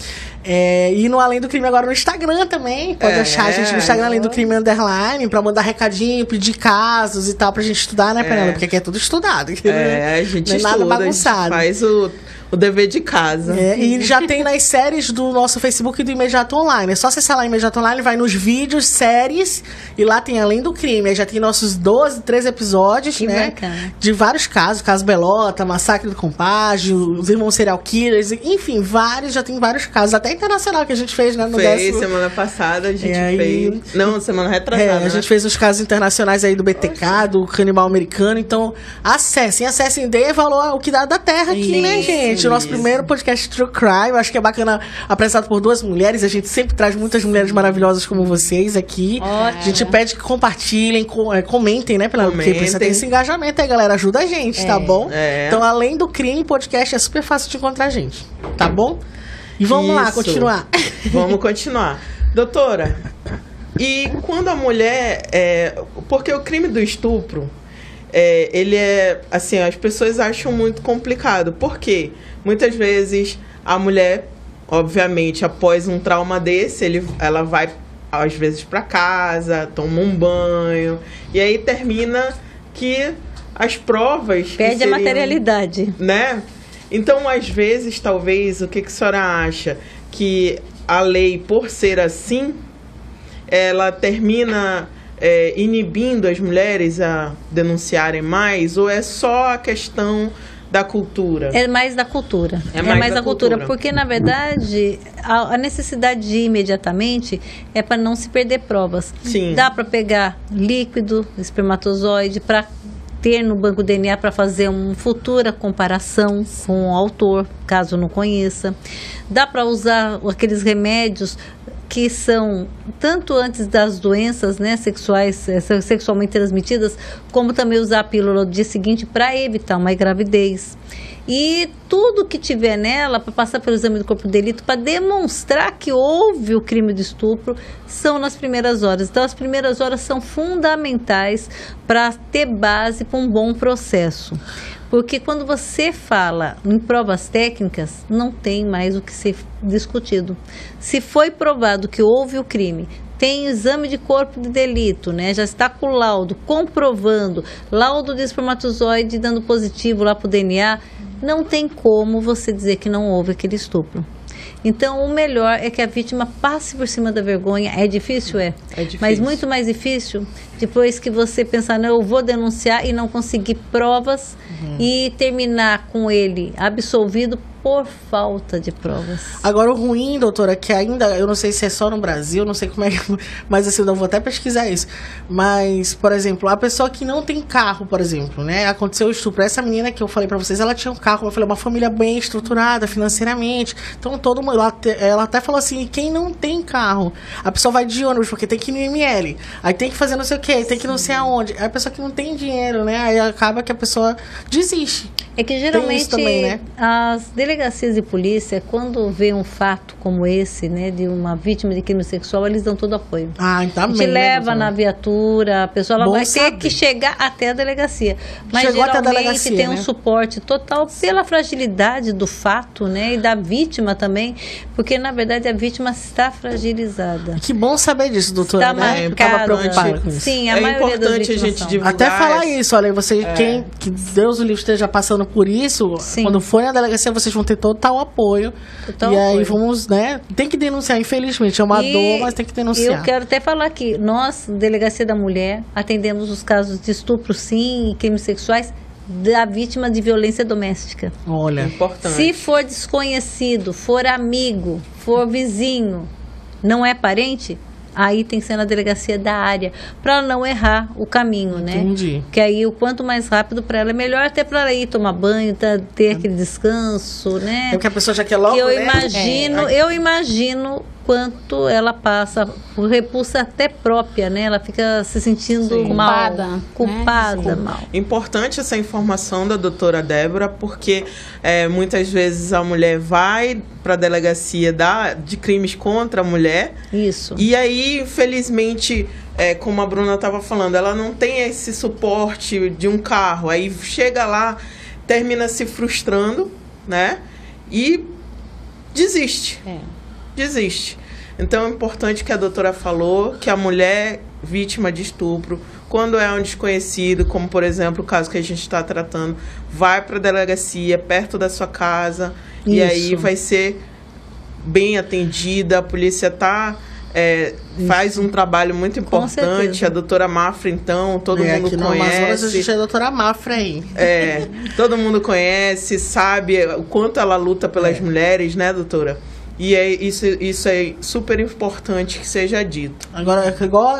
É, e no Além do Crime agora no Instagram também. Pode É. achar a gente no Instagram Além do Crime Underline pra mandar recadinho, pedir casos e tal pra gente estudar, né, Penela? Porque aqui é tudo estudado. É, a gente Não é estuda, nada bagunçado. faz o, o dever de casa. É, e já tem nas séries do nosso Facebook e do Imediato Online. É só acessar lá Imediato Online, vai nos vídeos, séries, e lá tem Além do Crime. Aí já tem nossos 12, 13 episódios, Que né? bacana. De vários casos. Caso Belota, Massacre do Compágio, os irmãos serial killers, enfim, vários, já tem vários casos. Até internacional que a gente fez, né? No Fez, décimo- semana passada a gente fez. Não, semana retrasada. É, a né? gente fez os casos internacionais aí do BTK, do canibal americano. Então, acessem, acessem, dê valor ao que dá da terra aqui, né, Isso, gente? O nosso primeiro podcast True Crime. Acho que é bacana, apresentado por duas mulheres. A gente sempre traz muitas mulheres maravilhosas como vocês aqui. Ótimo. A gente pede que compartilhem, com- é, comentem, né, pela, porque precisa ter Comentem. esse engajamento aí, galera. Ajuda a gente, tá bom? É. Então, além do crime, podcast é super fácil de encontrar a gente, tá bom? E vamos lá, Isso. continuar. Vamos continuar. Doutora, e quando a mulher. É, porque o crime do estupro, é, ele é. Assim, as pessoas acham muito complicado. Por quê? Muitas vezes a mulher, obviamente, após um trauma desse, ele, ela vai às vezes para casa, toma um banho, e aí termina que as provas. Perde a seriam- materialidade. né? Então, às vezes, talvez, o que, que a senhora acha? Que a lei, por ser assim, ela termina é, inibindo as mulheres a denunciarem mais? Ou é só a questão da cultura? É mais da cultura. É É mais mais, da da cultura. cultura. Porque, na verdade, a, a necessidade de ir imediatamente é para não se perder provas. Sim. Dá para pegar líquido, espermatozoide, para ter no banco DNA para fazer uma futura comparação com o autor, caso não conheça. Dá para usar aqueles remédios que são tanto antes das doenças né, sexuais, eh, se- sexualmente transmitidas, como também usar a pílula no dia seguinte para evitar uma gravidez. E tudo que tiver nela para passar pelo exame do corpo de delito para demonstrar que houve o crime de estupro são nas primeiras horas. Então as primeiras horas são fundamentais para ter base para um bom processo. Porque quando você fala em provas técnicas, não tem mais o que ser discutido. Se foi provado que houve o crime, tem exame de corpo de delito, né? Já está com o laudo comprovando, laudo de espermatozoide dando positivo lá para o DNA, não tem como você dizer que não houve aquele estupro. Então, o melhor é que a vítima passe por cima da vergonha. É difícil? É. É difícil. Mas muito mais difícil depois que você pensar, não, eu vou denunciar e não conseguir provas e terminar com ele absolvido por falta de provas. Agora, o ruim, doutora, que ainda, eu não sei se é só no Brasil, não sei como é que. Mas assim, eu vou até pesquisar isso. Mas, por exemplo, a pessoa que não tem carro, por exemplo, né? Aconteceu o estupro. Essa menina que eu falei pra vocês, ela tinha um carro, eu falei, uma família bem estruturada financeiramente. Então, todo mundo. Ela, até- ela até falou assim: quem não tem carro, a pessoa vai de ônibus, porque tem que ir no IML. Aí tem que fazer não sei o quê, tem que não sei aonde. Aí a pessoa que não tem dinheiro, né? Aí acaba que a pessoa desiste. É que geralmente também, né? as delegacias de polícia, quando vê um fato como esse, né, de uma vítima de crime sexual, eles dão todo apoio. Ah, tá bem, né, leva doutora? na viatura, a pessoa ela Bom vai saber. ter que chegar até a delegacia. Mas Chegou até a geralmente delegacia, tem um né? suporte total pela fragilidade do fato, né, e da vítima também, porque na verdade a vítima está fragilizada. Que bom saber disso, doutora. Está né? Marcada. preocupada com isso. Sim, a É maioria importante a gente divulgar. Até falar isso, olha, você, quem, que Deus o livre esteja passando por isso, Sim. quando for na delegacia, vocês vão ter total apoio. Total e aí apoio. vamos, né? Tem que denunciar, infelizmente. É uma E dor, mas tem que denunciar. Eu quero até falar que nós, Delegacia da Mulher, atendemos os casos de estupro, sim, e crimes sexuais da vítima de violência doméstica. Olha. Importante. Se for desconhecido, for amigo, for vizinho, não é parente, aí tem que ser na delegacia da área, para não errar o caminho, né? Entendi. Que aí o quanto mais rápido para ela é melhor, até para ela ir tomar banho, tá, ter aquele descanso, né? É porque a pessoa já quer logo, eu né? imagino, É. eu imagino quanto ela passa por repulsa até própria, né? Ela fica se sentindo Sim. mal, Culpada, né? culpada, mal. Importante essa informação da doutora Débora, porque é, muitas vezes a mulher vai para a delegacia da, de crimes contra a mulher Isso. e aí, infelizmente, é, como a Bruna estava falando, ela não tem esse suporte de um carro. Aí chega lá, termina se frustrando, né? E desiste. É. Desiste. Então é importante que a doutora falou que a mulher vítima de estupro, quando é um desconhecido, como por exemplo o caso que a gente está tratando, vai para a delegacia perto da sua casa e Isso. aí vai ser bem atendida. A polícia tá é, faz um trabalho muito importante. A doutora Mafra, então, todo É, mundo aqui no Amazonas a conhece. gente é a doutora Mafra aí. É, todo mundo conhece, sabe o quanto ela luta pelas É. mulheres, né, doutora? E é, isso, isso é super importante que seja dito. Agora, é igual,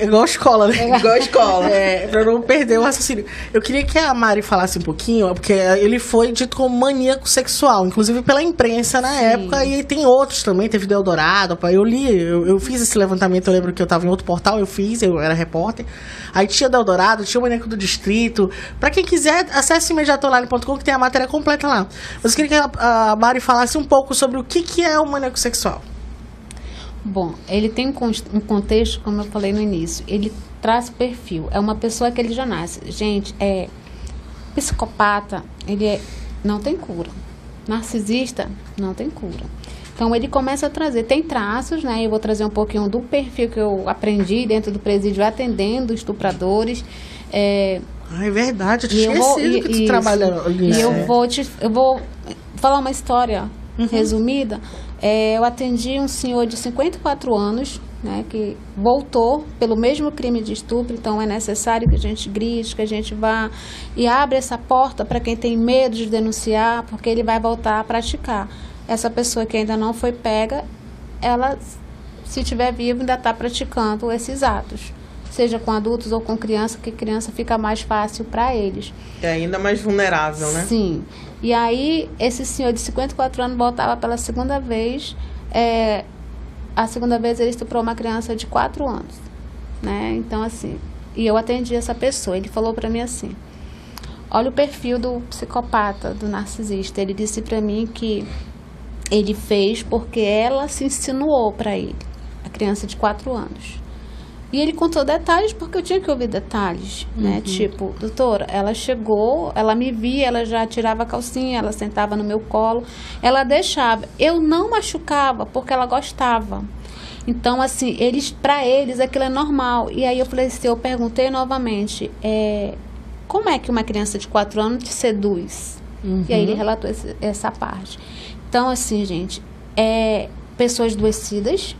igual a escola, né? Igual a escola. É, pra não perder o raciocínio. Eu queria que a Mari falasse um pouquinho, porque ele foi dito como maníaco sexual, inclusive pela imprensa na época, e tem outros também, teve Deodorado, pá, eu li, eu, eu fiz esse levantamento, eu lembro que eu tava em outro portal, eu fiz, eu era repórter. Aí tinha Deodorado, tinha o maníaco do distrito. Pra quem quiser, acesse imediatoline.com que tem a matéria completa lá. Mas eu queria que a, a Mari falasse um pouco sobre o que, que é o maníaco sexual. Bom, ele tem um contexto, como eu falei no início, ele traz perfil. É uma pessoa que ele já nasce. Gente, é psicopata, ele é, não tem cura. Narcisista, não tem cura. Então ele começa a trazer, tem traços, né? Eu vou trazer um pouquinho do perfil que eu aprendi dentro do presídio atendendo estupradores. É, Ah, é verdade, eu tinha e eu vou, e, que tu isso. trabalha E nisso. eu vou te, eu vou falar uma história Uhum. resumida. É, eu atendi um senhor de 54 anos, né, que voltou pelo mesmo crime de estupro. Então é necessário que a gente grite, que a gente vá e abra essa porta para quem tem medo de denunciar, porque ele vai voltar a praticar. Essa pessoa que ainda não foi pega, ela, se estiver viva, ainda está praticando esses atos. Seja com adultos ou com criança, que criança fica mais fácil para eles. É ainda mais vulnerável, né? Sim. E aí, esse senhor de 54 anos voltava pela segunda vez. é, a segunda vez ele estuprou uma criança de 4 anos, né? Então assim, e eu atendi essa pessoa. Ele falou para mim assim: Olha o perfil do psicopata, do narcisista. Ele disse para mim que ele fez porque ela se insinuou para ele, a criança de 4 anos. E ele contou detalhes porque eu tinha que ouvir detalhes, né? Tipo, doutora, ela chegou, ela me via, ela já tirava a calcinha, ela sentava no meu colo, ela deixava. Eu não machucava porque ela gostava. Então, assim, eles, para eles aquilo é normal. E aí eu falei assim, eu perguntei novamente, é, como é que uma criança de 4 anos te seduz? E aí ele relatou esse- essa parte. Então, assim, gente, é pessoas adoecidas,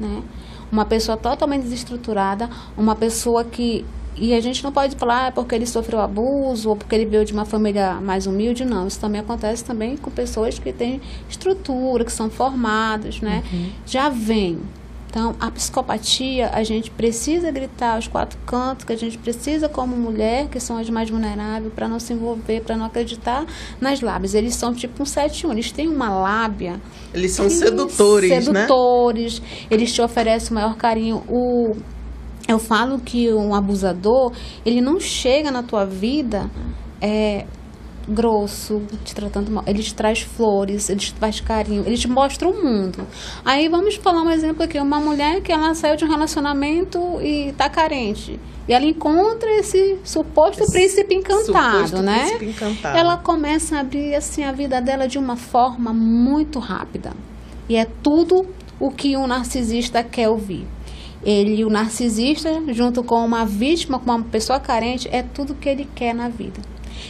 né? Uma pessoa totalmente desestruturada, uma pessoa que. E a gente não pode falar ah, porque ele sofreu abuso ou porque ele veio de uma família mais humilde, não. Isso também acontece também com pessoas que têm estrutura, que são formadas, né? Já vem. Então, a psicopatia, a gente precisa gritar aos quatro cantos, que a gente precisa, como mulher, que são as mais vulneráveis, para não se envolver, para não acreditar nas lábias. Eles são tipo um 7-1, eles têm uma lábia. Eles são que- sedutores, né? Sedutores, eles te oferecem o maior carinho. O, eu falo que um abusador, ele não chega na tua vida é, grosso, te tratando mal. Ele te traz flores, ele te faz carinho, ele te mostra o mundo. Aí vamos falar um exemplo aqui, uma mulher que ela saiu de um relacionamento e tá carente. E ela encontra esse suposto príncipe encantado, suposto né? príncipe encantado. Ela começa a abrir assim a vida dela de uma forma muito rápida. E é tudo o que um narcisista quer ouvir. Ele, o narcisista, junto com uma vítima, com uma pessoa carente, é tudo que ele quer na vida.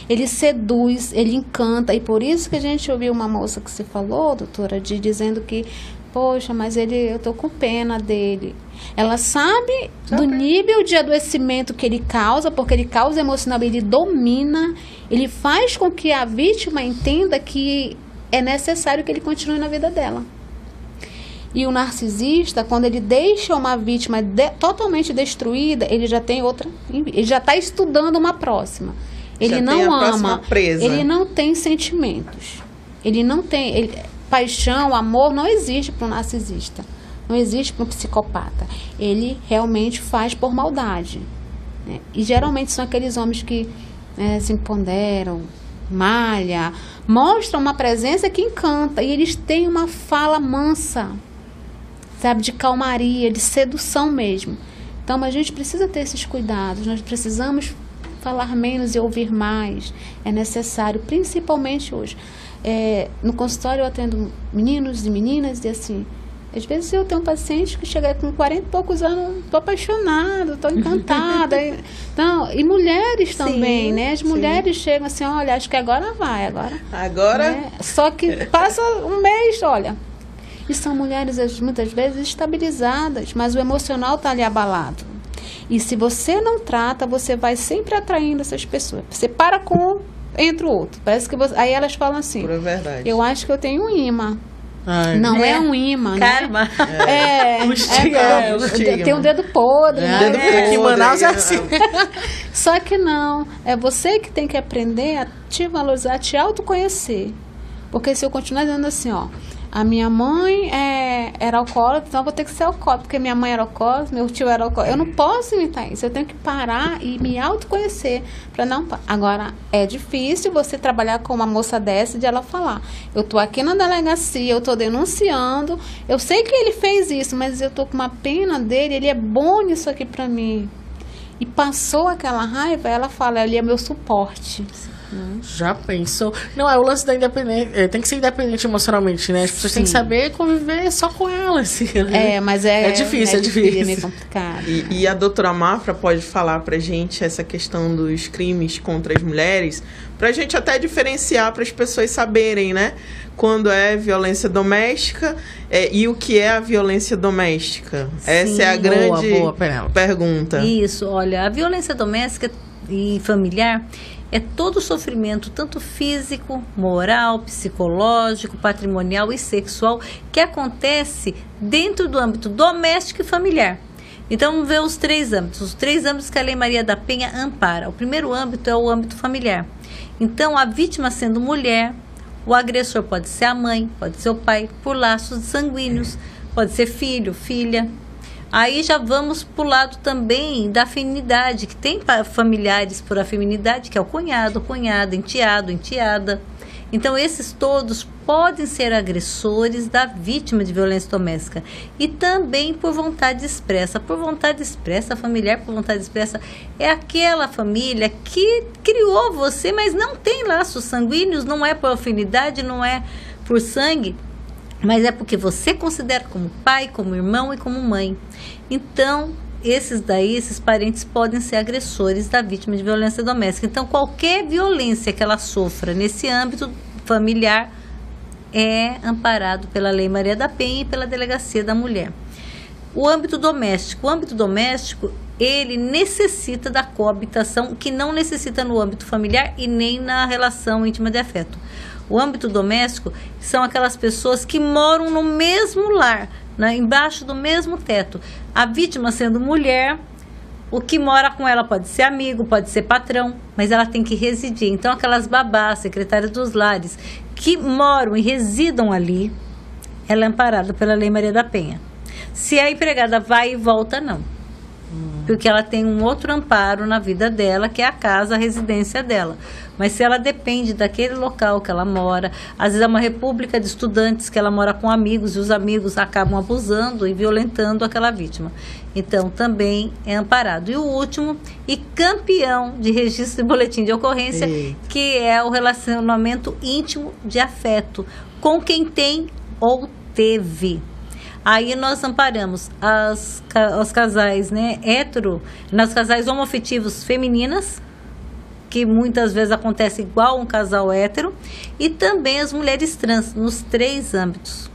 Ele seduz, ele encanta, e por isso que a gente ouviu uma moça que se falou, doutora, de dizendo que, poxa, mas ele, eu tô com pena dele. Ela sabe do nível de adoecimento que ele causa, porque ele causa emocional, ele domina, ele faz com que a vítima entenda que é necessário que ele continue na vida dela. E o narcisista, quando ele deixa uma vítima de- totalmente destruída, ele já tem outra, ele já está estudando uma próxima. Ele Já não ama, presa. ele não tem sentimentos. Ele não tem, ele- paixão, amor não existe para um narcisista. Não existe para um psicopata. Ele realmente faz por maldade. né? E geralmente são aqueles homens que né, se empoderam, malha, mostram uma presença que encanta. E eles têm uma fala mansa, sabe, de calmaria, de sedução mesmo. Então a gente precisa ter esses cuidados, nós precisamos falar menos e ouvir mais. É necessário, principalmente hoje. É, no consultório eu atendo meninos e meninas e assim, às vezes eu tenho um paciente que chega com 40 e poucos anos, tô apaixonado, tô encantada. E- então, e mulheres também, né? As mulheres chegam assim, olha, acho que agora vai, agora Agora, né? Só que passa um mês, olha. E são mulheres as- muitas vezes estabilizadas, mas o emocional está ali abalado. E se você não trata, você vai sempre atraindo essas pessoas. Você para com um, entra o outro. Parece que você... aí elas falam assim: pura verdade. Eu acho que eu tenho um imã. Ai, Não é, É. um imã, Karma. né? É, é, é, estigma. tem um dedo podre, né? Dedo podre, aqui em Manaus é assim. Só que não. É você que tem que aprender a te valorizar, a te autoconhecer. Porque se eu continuar dizendo assim, ó, a minha mãe é, era alcoólatra, então eu vou ter que ser alcoólatra, porque minha mãe era alcoólatra, meu tio era alcoólatra. Eu não posso imitar isso. Eu tenho que parar e me autoconhecer para não. Agora, é difícil você trabalhar com uma moça dessa de ela falar. Eu tô aqui na delegacia, eu tô denunciando. Eu sei que ele fez isso, mas eu tô com uma pena dele, ele é bom nisso aqui para mim. E passou aquela raiva, ela fala, ele é meu suporte. Já pensou? Não, é o lance da independência. é, Tem que ser independente emocionalmente, né? As pessoas têm que Sim. saber conviver só com ela, assim. né? É, mas é, É difícil, é É difícil. meio complicado. E, e a doutora Mafra pode falar pra gente essa questão dos crimes contra as mulheres, pra gente até diferenciar para as pessoas saberem, né? Quando é violência doméstica é, e o que é a violência doméstica. Essa é a Sim, grande boa, boa, pergunta. Isso, olha, a violência doméstica e familiar é todo o sofrimento, tanto físico, moral, psicológico, patrimonial e sexual, que acontece dentro do âmbito doméstico e familiar. Então, vamos ver os três âmbitos, os três âmbitos que a Lei Maria da Penha ampara. O primeiro âmbito é o âmbito familiar. Então, a vítima sendo mulher, o agressor pode ser a mãe, pode ser o pai, por laços sanguíneos, pode ser filho, filha. Aí já vamos para o lado também da afinidade, que tem familiares por afinidade, que é o cunhado, cunhada, enteado, enteada. Então, esses todos podem ser agressores da vítima de violência doméstica. E também por vontade expressa. Por vontade expressa, familiar por vontade expressa, é aquela família que criou você, mas não tem laços sanguíneos, não é por afinidade, não é por sangue, mas é porque você considera como pai, como irmão e como mãe. Então, esses daí, esses parentes podem ser agressores da vítima de violência doméstica. Então, qualquer violência que ela sofra nesse âmbito familiar é amparado pela Lei Maria da Penha e pela Delegacia da Mulher. O âmbito doméstico. O âmbito doméstico, ele necessita da coabitação, que não necessita no âmbito familiar e nem na relação íntima de afeto. O âmbito doméstico são aquelas pessoas que moram no mesmo lar, né, embaixo do mesmo teto. A vítima sendo mulher, o que mora com ela pode ser amigo, pode ser patrão, mas ela tem que residir. Então, aquelas babás, secretárias dos lares, que moram e residam ali, ela é amparada pela Lei Maria da Penha. Se a empregada vai e volta, não. Porque ela tem um outro amparo na vida dela, que é a casa, a residência dela. Mas se ela depende daquele local que ela mora, às vezes é uma república de estudantes que ela mora com amigos e os amigos acabam abusando e violentando aquela vítima. Então também é amparado. E o último, e campeão de registro de boletim de ocorrência, Eita. que é o relacionamento íntimo de afeto com quem tem ou teve. Aí nós amparamos as, os casais né, hétero, nas casais homoafetivos femininas, que muitas vezes acontece igual um casal hétero, e também as mulheres trans, nos três âmbitos.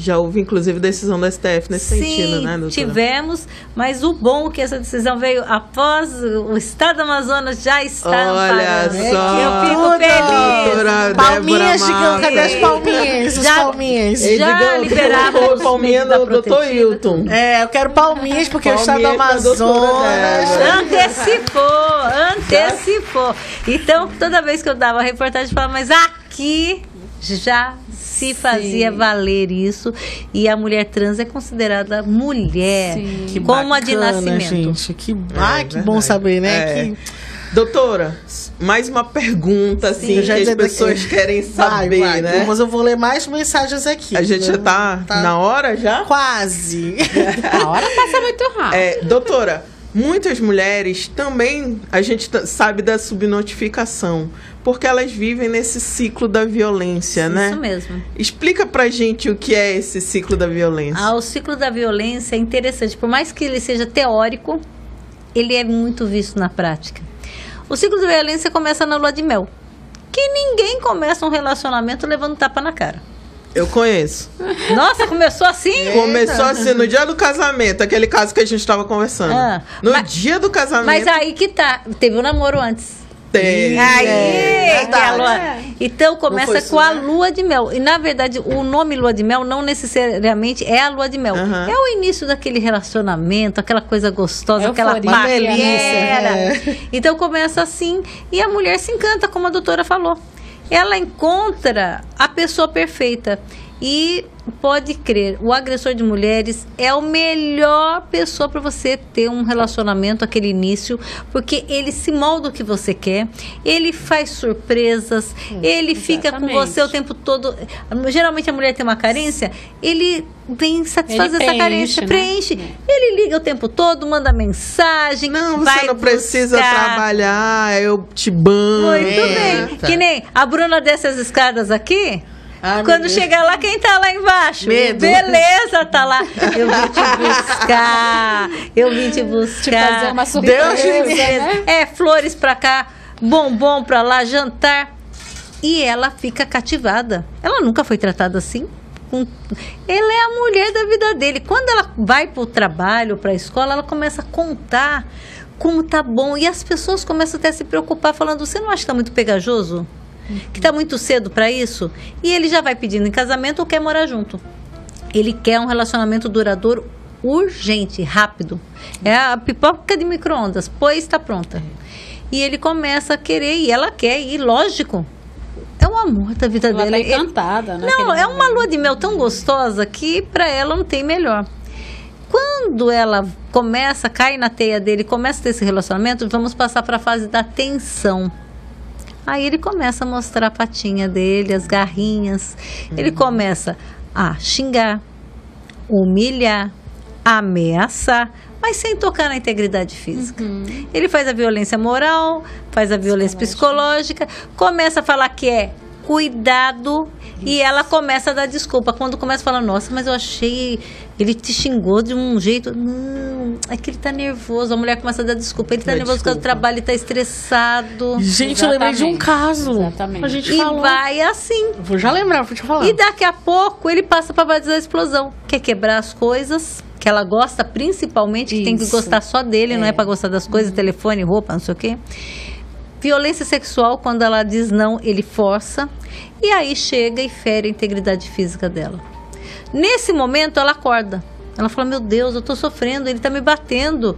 Já houve, inclusive, decisão da STF nesse Sim, sentido, né, doutora? tivemos, mas o bom é que essa decisão veio após o Estado do Amazonas já estar Olha amparando. só. Eu fico feliz. Palminhas, Débora Digão, cadê as palminhas? Palminhas. Ei, Já liberaram os palminha do doutor. Hilton. É, eu quero palminhas porque o estado do Palminha Amazonas. Antecipou, antecipou. Então, toda vez que eu dava a reportagem, eu falava, mas aqui já se fazia valer isso. E a mulher trans é considerada mulher, Sim. Que como a de bacana, nascimento. Gente, que, ai, que bom saber, né? É. Que- Doutora, mais uma pergunta, assim, já que as pessoas daqui. querem saber, vai, vai, né? Mas eu vou ler mais mensagens aqui. A gente já tá, Tá. na hora já? Quase. A hora passa muito rápido. É, doutora, muitas mulheres também, a gente sabe da subnotificação, porque elas vivem nesse ciclo da violência, né? Isso mesmo. Explica pra gente o que é esse ciclo da violência. Ah, o ciclo da violência é interessante. Por mais que ele seja teórico, ele é muito visto na prática. O ciclo da violência começa na lua de mel. Que ninguém começa um relacionamento levando tapa na cara. Eu conheço. Nossa, começou assim? Começou assim no dia do casamento, aquele caso que a gente tava conversando. Ah, no mas- dia do casamento. Mas aí que tá. Teve o namoro antes. Tem. Aí, é é. Então começa com a né? lua de mel. E na verdade, o nome lua de mel não necessariamente é a lua de mel. Aham. É o início daquele relacionamento, aquela coisa gostosa, aquela Euforia. Uma delícia, paquera. é. Então começa assim e a mulher se encanta, como a doutora falou. Ela encontra a pessoa perfeita. E pode crer, o agressor de mulheres é a melhor pessoa para você ter um relacionamento, aquele início, porque ele se molda o que você quer, ele faz surpresas, ele fica com exatamente. você o tempo todo. Geralmente a mulher tem uma carência, ele vem satisfazer Ele essa preenche, carência, né? preenche. Ele liga o tempo todo, manda mensagem. Não, você não precisa buscar. trabalhar, eu te banho. Muito É, bem. tá. Que nem a Bruna desce as escadas aqui. Quando Deus. chegar lá, quem tá lá embaixo? Medo. Beleza, tá lá. Eu vim te buscar. Eu vim te buscar. Te fazer uma surpresa, Beleza. né? É, flores pra cá, bombom pra lá, jantar. E ela fica cativada. Ela nunca foi tratada assim. Ela é a mulher da vida dele. Quando ela vai pro trabalho, pra escola, ela começa a contar como tá bom. E as pessoas começam até a se preocupar, falando: Você não acha que tá muito pegajoso? Que tá muito cedo pra isso? E ele já vai pedindo em casamento ou quer morar junto. Ele quer um relacionamento duradouro urgente, rápido. É a pipoca de micro-ondas, pois está pronta. E ele começa a querer, e ela quer, e lógico. É o amor da vida Ela dela. tá encantada, né? Não, é uma lua de mel tão gostosa que pra ela não tem melhor. Quando ela começa, cai na teia dele, começa a ter esse relacionamento, vamos passar para a fase da tensão. Aí ele começa a mostrar a patinha dele, as garrinhas. Ele começa a xingar, humilhar, ameaçar, mas sem tocar na integridade física. Ele faz a violência moral, faz a violência psicológica, começa a falar que é cuidado e ela começa a dar desculpa. Quando começa a falar, nossa, mas eu achei. Ele te xingou de um jeito. Não, é que ele tá nervoso. A mulher começa a dar desculpa. Ele tá nervoso por causa do desculpa. trabalho, ele tá estressado. Gente, eu lembrei de um Exatamente. caso. Exatamente. A gente E falou. vai assim. Vou já lembrar, vou te falar. E daqui a pouco ele passa para base da explosão. Quer quebrar as coisas que ela gosta, principalmente, que tem que Isso. gostar só dele, não é para gostar das coisas, telefone, roupa, não sei o quê. Violência sexual, quando ela diz não, ele força. E aí chega e fere a integridade física dela. Nesse momento, ela acorda. Ela fala: Meu Deus, eu tô sofrendo, ele tá me batendo.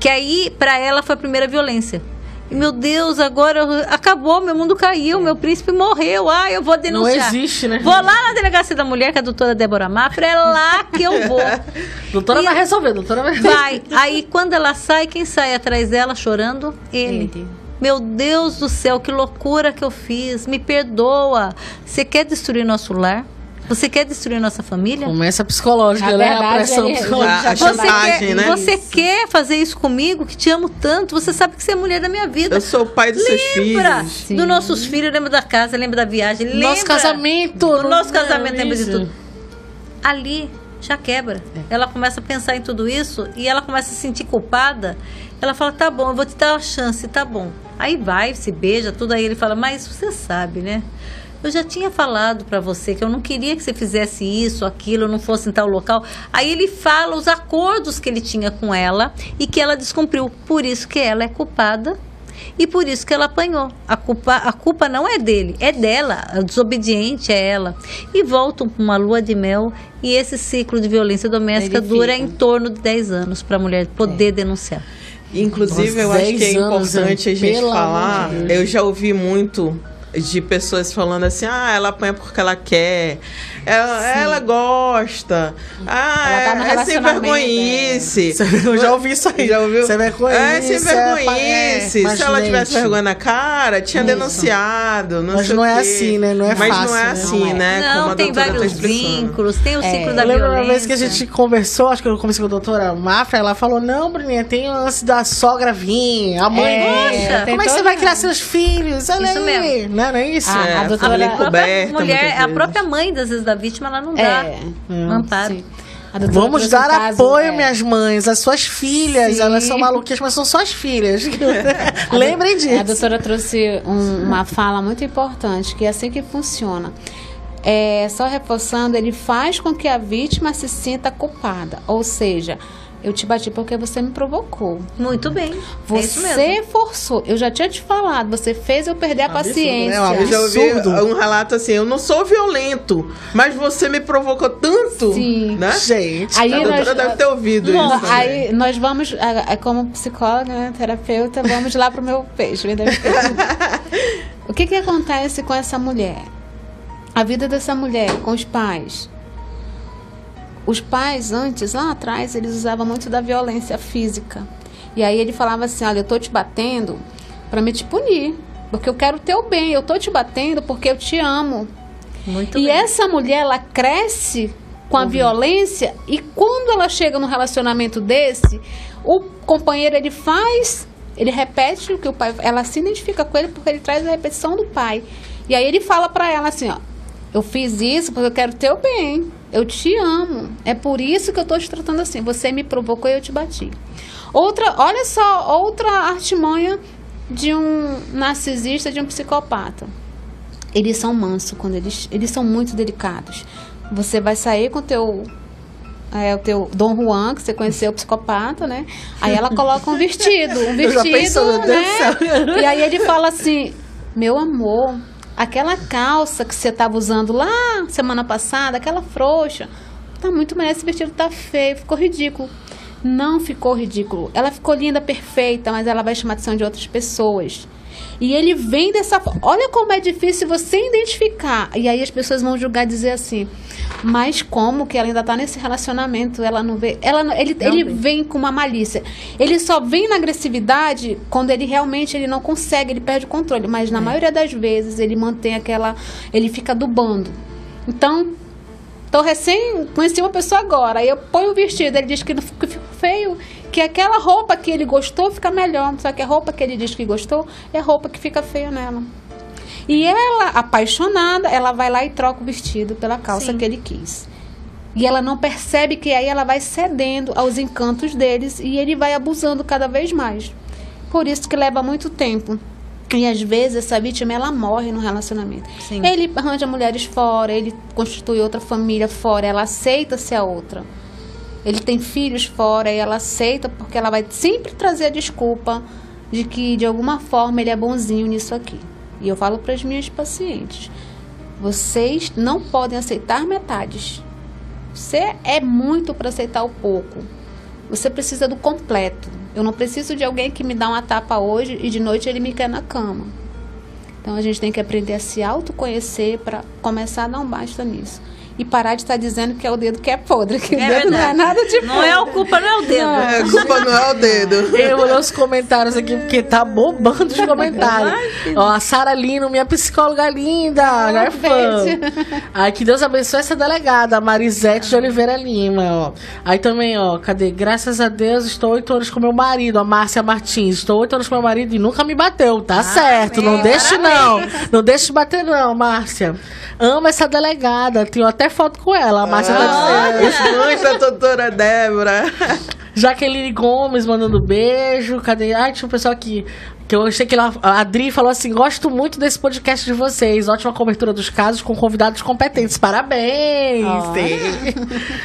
Que aí, para ela, foi a primeira violência. E, meu Deus, agora acabou, meu mundo caiu, meu príncipe morreu. Ah, eu vou denunciar. existe, né? Vou lá na delegacia da mulher, que é a doutora Débora Mafra, é lá que eu vou. Doutora E- vai resolver, doutora vai resolver. Vai. Aí quando ela sai, quem sai atrás dela chorando? Ele. Ele. Meu Deus do céu, que loucura que eu fiz. Me perdoa. Você quer destruir nosso lar? Você quer destruir nossa família? Começa a psicológica, Na né? verdade, a pressão ele- psicológica. A- a Você, chantagem, quer, né? você quer fazer isso comigo, que te amo tanto? Você sabe que você é a mulher da minha vida. Eu sou o pai dos seus Lembra filhos. dos nossos filhos, lembra da casa, lembra da viagem, lembra Nosso casamento. do nosso casamento, lembra de isso. tudo. Ali já quebra. Ela começa a pensar em tudo isso e ela começa a se sentir culpada. Ela fala: "Tá bom, eu vou te dar uma chance, tá bom". Aí vai, se beija, tudo aí ele fala: "Mas você sabe, né? Eu já tinha falado pra você que eu não queria que você fizesse isso, aquilo, não fosse em tal local. Aí ele fala os acordos que ele tinha com ela e que ela descumpriu. Por isso que ela é culpada e por isso que ela apanhou. A culpa, a culpa não é dele, é dela. A desobediente é ela. E voltam para uma lua de mel e esse ciclo de violência doméstica Ele dura fica. em torno de 10 anos para a mulher poder denunciar. Inclusive, Nossa, eu acho que é 10 anos, importante a gente falar. Eu já ouvi muito de pessoas falando assim: ah, ela apanha porque ela quer, ela, ela gosta, ah, Ela tá é, é sem vergonhice. Eu já ouvi isso aí. Já ouviu? Sem vergonhice, É, sem é, vergonhice. é, Se ela mas, tivesse vergonha na cara, tinha denunciado. Não Mas sei não o é assim, né? Não é Mas fácil, não é né? assim, Não é. né? Como Não, a tem tá vários expressando. vínculos, tem o ciclo da Eu lembro violência. uma vez que a gente conversou, acho que eu conversei com a doutora Mafra, ela falou, não, Bruninha, tem o lance da sogra vir, a mãe É, vir. tem Como é que você vai criar seus filhos? Olha Isso aí. mesmo. Não, não é isso? Ah, É, a doutora- família A própria mulher, a própria mãe, das vezes, da vítima, ela não dá É. um amparo. Sim. Vamos dar caso, apoio, é, minhas mães, as suas filhas. Sim. Elas são maluquinhas, mas são suas filhas. Lembrem disso. A doutora trouxe um- uma fala muito importante, que é assim que funciona. É, só reforçando, ele faz com que a vítima se sinta culpada. Ou seja, eu te bati porque você me provocou. Muito bem. é isso mesmo. Você forçou. Eu já tinha te falado, você fez eu perder a Absurdo, paciência. né? Um Eu já ouvi Absurdo. um relato assim, eu não sou violento, mas você me provocou tanto, Sim. né? Gente, Aí a doutora nós- deve ter ouvido Bom, isso. também. aí nós vamos, como psicóloga, né, terapeuta, vamos lá pro meu peixe. meu peixe. o que que acontece com essa mulher? A vida dessa mulher com os pais. Os pais, antes, lá atrás, eles usavam muito da violência física. E aí ele falava assim, olha, eu tô te batendo para me te punir. Porque eu quero o teu bem. Eu tô te batendo porque eu te amo. Muito E bem. essa mulher, ela cresce com a violência e quando ela chega num relacionamento desse, o companheiro ele faz, ele repete o que o pai, ela se identifica com ele porque ele traz a repetição do pai. E aí ele fala pra ela assim, ó, eu fiz isso porque eu quero teu bem. Eu te amo. É por isso que eu tô te tratando assim. Você me provocou e eu te bati. Outra, olha só, outra artimanha de um narcisista, de um psicopata eles são mansos quando eles eles são muito delicados. Você vai sair com o teu é, o teu Dom Juan, que você conheceu, o psicopata, né? Aí ela coloca um vestido, um vestido, pensou, né? E aí ele fala assim: "Meu amor, aquela calça que você estava usando lá semana passada, aquela frouxa, tá muito melhor, esse vestido tá feio, ficou ridículo." Não ficou ridículo. Ela ficou linda, perfeita, mas ela vai chamar atenção de outras pessoas. E ele vem dessa forma. Olha como é difícil você identificar. E aí as pessoas vão julgar e dizer assim: mas como que ela ainda tá nesse relacionamento? Ela não vê. Ela, não- ele Não ele vem com uma malícia. Ele só vem na agressividade quando ele realmente ele não consegue, ele perde o controle. Mas É. na maioria das vezes ele mantém aquela. Ele fica do bando. Então, tô recém conheci uma pessoa agora. Aí eu ponho o vestido, ele diz que não fica feio. Que aquela roupa que ele gostou fica melhor. Só que a roupa que ele diz que gostou é roupa que fica feia nela. E ela, apaixonada, ela vai lá e troca o vestido pela calça Sim. que ele quis. E ela não percebe que aí ela vai cedendo aos encantos deles e ele vai abusando cada vez mais. Por isso que leva muito tempo. E às vezes essa vítima ela morre no relacionamento. Sim. Ele arranja mulheres fora, ele constitui outra família fora, ela aceita ser a outra. Ele tem filhos fora e ela aceita porque ela vai sempre trazer a desculpa de que de alguma forma ele é bonzinho nisso aqui. E eu falo para as minhas pacientes: vocês não podem aceitar metades. Você é muito para aceitar o pouco. Você precisa do completo. Eu não preciso de alguém que me dá uma tapa hoje e de noite ele me quer na cama. Então a gente tem que aprender a se autoconhecer para começar a dar um basta nisso. E parar de estar dizendo que é o dedo que é podre, que o É dedo não é verdade. nada de Não é o culpa, não é o dedo. É, a culpa não é o dedo. Eu vou ler os comentários aqui, porque tá bombando os comentários. Ó, a Sara Lino, minha psicóloga linda, é fã. beijo. Ai, que Deus abençoe essa delegada, a Marisete de Oliveira Lima, ó. Aí também, ó, cadê? Graças a Deus, estou oito anos com meu marido, a Márcia Martins. Estou oito anos com meu marido e nunca me bateu, tá certo. Não deixe não. Não deixe bater não, Márcia. Amo essa delegada, tenho até foto com ela, a Márcia tá dizendo. Os da doutora Débora. Jaqueline Gomes mandando beijo. Cadê? Ai, tinha um pessoal aqui. Que eu achei que ela, a Adri falou assim: gosto muito desse podcast de vocês. Ótima cobertura dos casos com convidados competentes. Parabéns! Sim.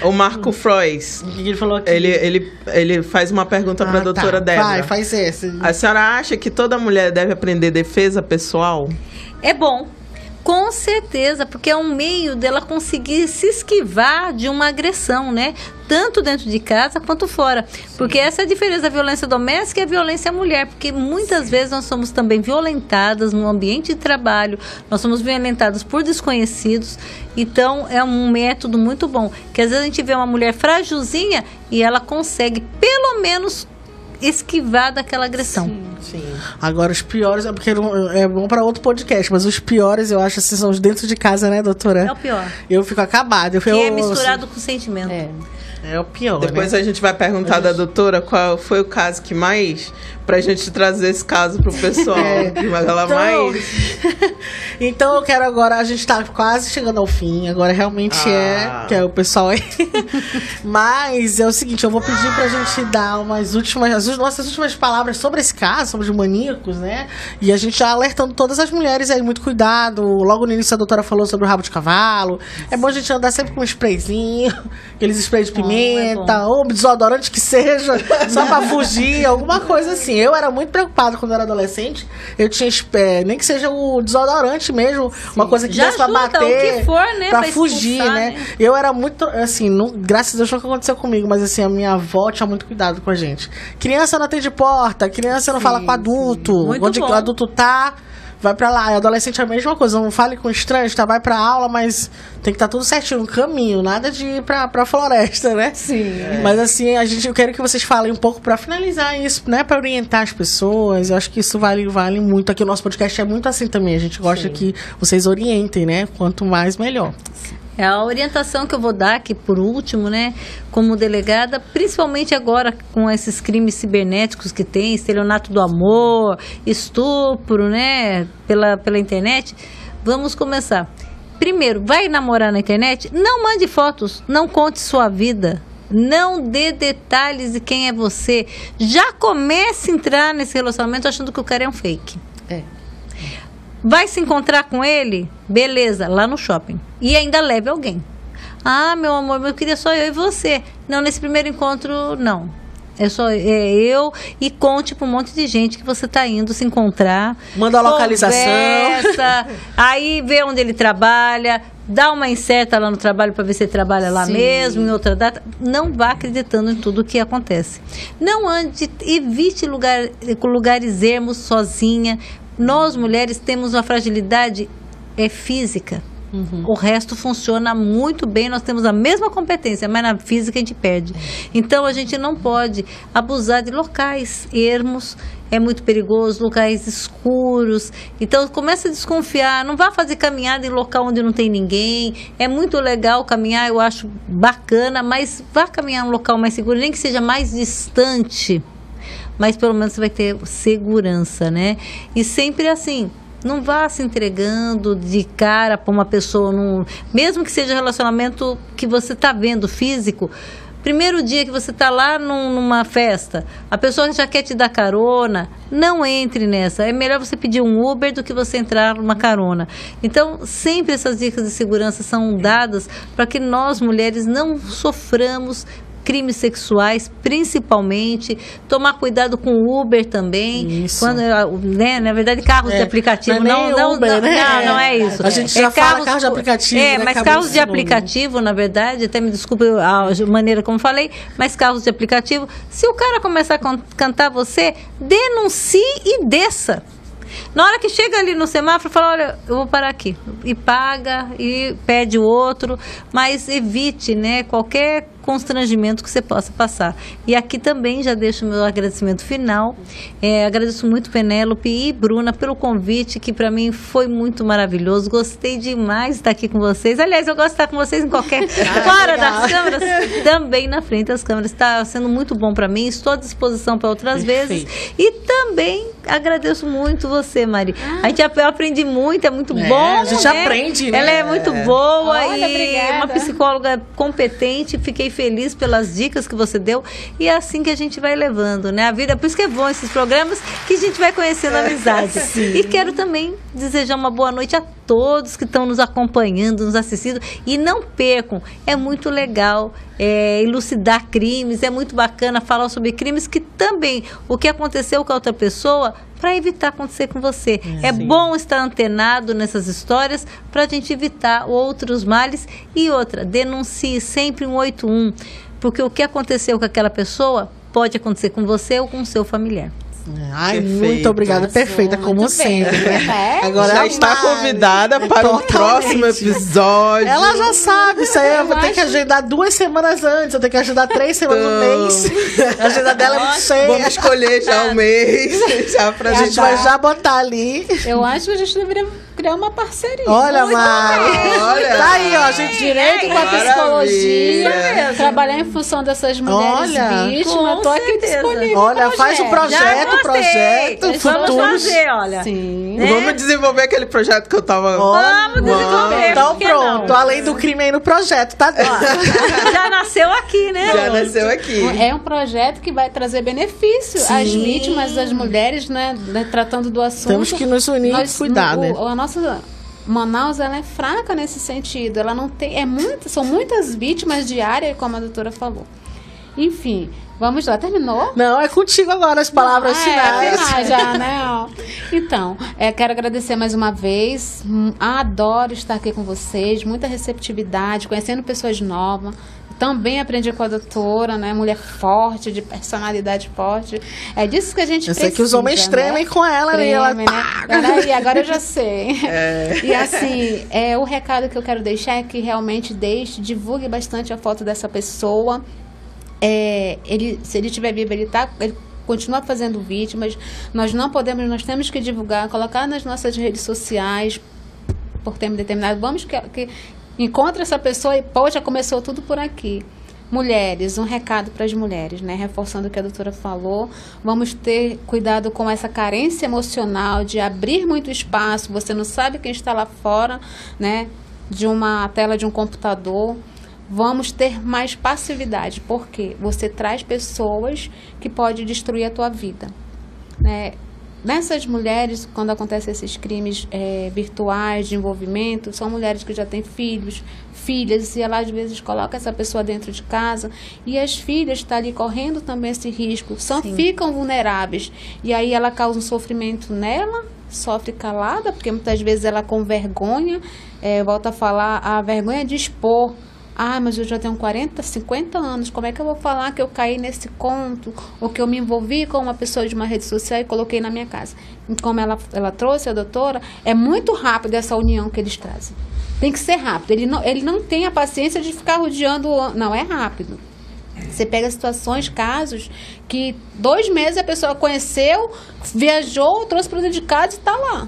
O Marco Frois. O que ele falou aqui? Ele, ele, ele faz uma pergunta para a Ah, doutora tá. Débora. Vai, faz esse. A senhora acha que toda mulher deve aprender defesa pessoal? É bom. Com certeza, porque é um meio dela conseguir se esquivar de uma agressão, né? Tanto dentro de casa quanto fora. Porque essa é a diferença da violência doméstica e a violência à mulher. Porque muitas vezes nós somos também violentadas no ambiente de trabalho, nós somos violentadas por desconhecidos. Então é um método muito bom. Que às vezes a gente vê uma mulher frágilzinha e ela consegue, pelo menos, esquivar daquela agressão. Sim. Agora, os piores, é porque é bom pra outro podcast, mas os piores eu acho assim são os dentro de casa, né, doutora? É o pior. Eu fico acabada. Eu, Que eu, é misturado com sentimento. É. É o pior. Depois né? a gente vai perguntar da doutora qual foi o caso que mais. Pra gente trazer esse caso pro pessoal. Que ela Então, mais. então eu quero agora, a gente tá quase chegando ao fim, agora realmente Ah. é, que é o pessoal aí. Mas é o seguinte, eu vou pedir pra gente dar umas últimas, as nossas últimas palavras sobre esse caso, sobre os maníacos, né? E a gente já alertando todas as mulheres aí, muito cuidado. Logo no início a doutora falou sobre o rabo de cavalo. É bom a gente andar sempre com um sprayzinho, aqueles sprays de É ou desodorante que seja, só pra fugir, alguma coisa assim. Eu era muito preocupada quando eu era adolescente. Eu tinha, é, nem que seja o desodorante mesmo, uma coisa que Já desse pra bater. o que for, né, Pra, pra fugir, né? né? Eu era muito, assim, não- graças a Deus nunca aconteceu comigo, mas assim, a minha avó tinha muito cuidado com a gente. Criança não atende porta, criança não fala com adulto. Onde bom. o adulto tá, vai pra lá. E adolescente é a mesma coisa, não fale com estranhos, tá? Vai pra aula, mas tem que estar tudo certinho no caminho, nada de ir pra, pra floresta, né? Sim. Mas assim, a gente, eu quero que vocês falem um pouco pra finalizar isso, né? Pra orientar as pessoas. Eu acho que isso vale, vale muito. Aqui o nosso podcast é muito assim também. A gente gosta que vocês orientem, né? Quanto mais, melhor. É a orientação que eu vou dar aqui por último, né, como delegada, principalmente agora com esses crimes cibernéticos que tem, estelionato do amor, estupro, né, pela, pela internet. Vamos começar. Primeiro, vai namorar na internet? Não mande fotos, não conte sua vida. Não dê detalhes de quem é você. Já comece a entrar nesse relacionamento achando que o cara é um fake. É. Vai se encontrar com ele? Beleza, lá no shopping. E ainda leve alguém. Ah, meu amor, eu queria só eu e você. Não, nesse primeiro encontro, não. É só é eu e conte para um monte de gente que você está indo se encontrar. Manda a localização. Conversa, aí vê onde ele trabalha, dá uma incerta lá no trabalho para ver se ele trabalha lá Sim. mesmo, em outra data. Não vá acreditando em tudo o que acontece. Não ande, evite lugar, lugares ermos sozinha. Nós mulheres temos uma fragilidade é física. O resto funciona muito bem, nós temos a mesma competência, mas na física a gente perde. Então a gente não pode abusar de locais ermos, é muito perigoso, locais escuros. Então começa a desconfiar, não vá fazer caminhada em local onde não tem ninguém. É muito legal caminhar, eu acho bacana, mas vá caminhar em um local mais seguro, nem que seja mais distante. Mas pelo menos você vai ter segurança, né? E sempre assim, não vá se entregando de cara para uma pessoa, num, mesmo que seja relacionamento que você está vendo físico. Primeiro dia que você está lá num, numa festa, a pessoa já quer te dar carona, não entre nessa. É melhor você pedir um Uber do que você entrar numa carona. Então, sempre essas dicas de segurança são dadas para que nós mulheres não soframos crimes sexuais, principalmente. Tomar cuidado com o Uber também. Isso. Quando, né, na verdade, carros É, de aplicativo. não é nem não, Uber, não, né? não, não é isso. A gente é já fala carro de aplicativo, É, né? mas Acabou carros de nome. aplicativo, na verdade, até me desculpe a maneira como falei, mas carros de aplicativo, se o cara começar a can- cantar você, denuncie e desça. Na hora que chega ali no semáforo, fala, olha, eu vou parar aqui. E paga, e pede o outro, mas evite, né, qualquer constrangimento que você possa passar. E aqui também já deixo o meu agradecimento final. É, agradeço muito Penélope e Bruna pelo convite, que para mim foi muito maravilhoso. Gostei demais de estar aqui com vocês. Aliás, eu gosto de estar com vocês em qualquer fora legal. das câmeras, também na frente das câmeras. Está sendo muito bom para mim. Estou à disposição para outras Perfeito. vezes. E também agradeço muito você, Mari. A gente ap- eu aprendi muito, é muito É, bom. a gente né? aprende, né? Ela é muito boa Olha, e obrigada. uma psicóloga competente. Fiquei feliz pelas dicas que você deu. E é assim que a gente vai levando, né? A vida, por isso que é bom esses programas que a gente vai conhecendo a amizade. E quero também desejar uma boa noite a todos que estão nos acompanhando, nos assistindo. E não percam, é muito legal é, elucidar crimes, é muito bacana falar sobre crimes que também o que aconteceu com a outra pessoa para evitar acontecer com você. É, bom estar antenado nessas histórias para a gente evitar outros males. E outra, denuncie sempre um 181, porque o que aconteceu com aquela pessoa pode acontecer com você ou com o seu familiar. Ai, Perfeito. muito obrigada. Perfeita, como bem. sempre. né? É, Agora já a está Mari, convidada para o totalmente. próximo episódio. Ela já sabe, isso aí eu vou Eu ter que acho- agendar duas semanas antes, eu tenho que agendar três semanas no Então. mês. A agenda dela é muito cheia. Vamos escolher já o mês, já pra A gente vai já botar ali. Eu acho que a gente deveria criar uma parceria. Olha, Mari. Olha. Tá aí, ó, gente. Direito com a psicologia, trabalhar em função dessas mulheres Olha, vítimas. com Tô aqui certeza. disponível. Olha, faz o projeto, gostei. Projeto, Vamos futuros. fazer, olha. Sim. Né? Vamos desenvolver aquele projeto que eu tava. Vamos desenvolver. Então pronto, não? além do crime aí no projeto, tá. Já nasceu aqui, né? Já nasceu aqui. É um projeto que vai trazer benefício às Sim. vítimas, às mulheres, né, né, tratando do assunto. Temos que nos unir e cuidar, no- né? o- A nossa Manaus ela é fraca nesse sentido. Ela não tem, é muito, são muitas vítimas diárias, como a doutora falou. Enfim, vamos lá. Terminou? Não, é contigo agora as palavras Ah, finais. É, já, né? Então, é, quero agradecer mais uma vez. Hum, Adoro estar aqui com vocês. Muita receptividade, conhecendo pessoas novas. Também aprendi com a doutora, né? Mulher forte, de personalidade forte. É disso que a gente Eu precisa. sei que os homens né? tremem com ela, né? Ela né? Peraí, agora eu já sei. E assim, é, o recado que eu quero deixar é que realmente deixe, divulgue bastante a foto dessa pessoa. É, ele, se ele estiver vivo, ele tá. Ele continua fazendo vítimas. Nós não podemos, nós temos que divulgar, colocar nas nossas redes sociais por tempo determinado. Vamos que, que encontre essa pessoa e pô, já começou tudo por aqui. Mulheres, um recado para as mulheres, né? Reforçando o que a doutora falou, vamos ter cuidado com essa carência emocional de abrir muito espaço. Você não sabe quem está lá fora, né? De uma tela de um computador. Vamos ter mais passividade, porque você traz pessoas que podem destruir a tua vida, né? Nessas mulheres, quando acontecem esses crimes eh, virtuais de envolvimento, são mulheres que já têm filhos, filhas, e ela às vezes coloca essa pessoa dentro de casa e as filhas estão ali correndo também esse risco, são, ficam vulneráveis. E aí ela causa um sofrimento nela, sofre calada, porque muitas vezes ela com vergonha, eh, volta a falar, a vergonha de expor Ah, mas eu já tenho 40, 50 anos, como é que eu vou falar que eu caí nesse conto? Ou que eu me envolvi com uma pessoa de uma rede social e coloquei na minha casa? E como ela, ela trouxe, a doutora, é muito rápido essa união que eles trazem. Tem que ser rápido. Ele não, ele não tem a paciência de ficar rodeando. Não, é rápido. Você pega situações, casos, que dois meses a pessoa conheceu, viajou, trouxe para o de casa e está lá.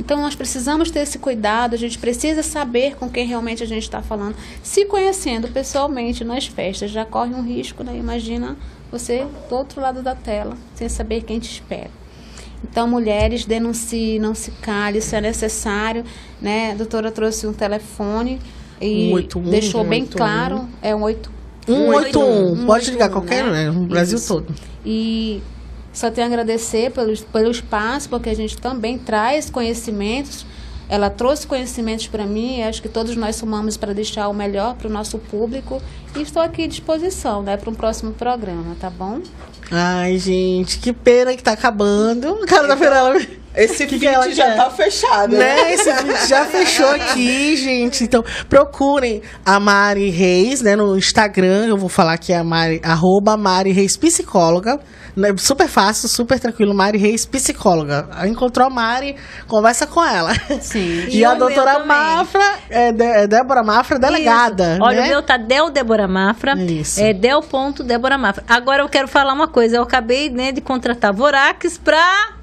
Então nós precisamos ter esse cuidado, a gente precisa saber com quem realmente a gente está falando. Se conhecendo pessoalmente nas festas, já corre um risco, né? Imagina você do outro lado da tela, sem saber quem te espera. Então, mulheres, denuncie, não se cale, isso é necessário, né? A doutora trouxe um telefone e 181, deixou bem 181. claro, é um 8 181. Pode 181, ligar qualquer, né? No Brasil todo. E só tenho a agradecer pelo, pelo espaço, porque a gente também traz conhecimentos. Ela trouxe conhecimentos para mim, e acho que todos nós somamos para deixar o melhor para o nosso público. E estou aqui à disposição, né, para um próximo programa, tá bom? Ai, gente, que pena que tá acabando. O cara da Fernanda. Esse Que que feed ela já quer? tá fechado. Né? Esse vídeo já fechou aqui, gente. Então, procurem a Mari Reis, né? No Instagram. Eu vou falar que é a Mari, arroba Mari Reis Psicóloga. Né, Super fácil, super tranquilo. Mari Reis Psicóloga. Encontrou a Mari, conversa com ela. Sim. E, E a doutora. Mafra, é, de- é Débora Mafra, delegada. Isso. Olha, né? o meu tá Del Débora Mafra. Isso. É Del ponto Débora Mafra. Agora eu quero falar uma coisa. Eu acabei né, de contratar Vorax pra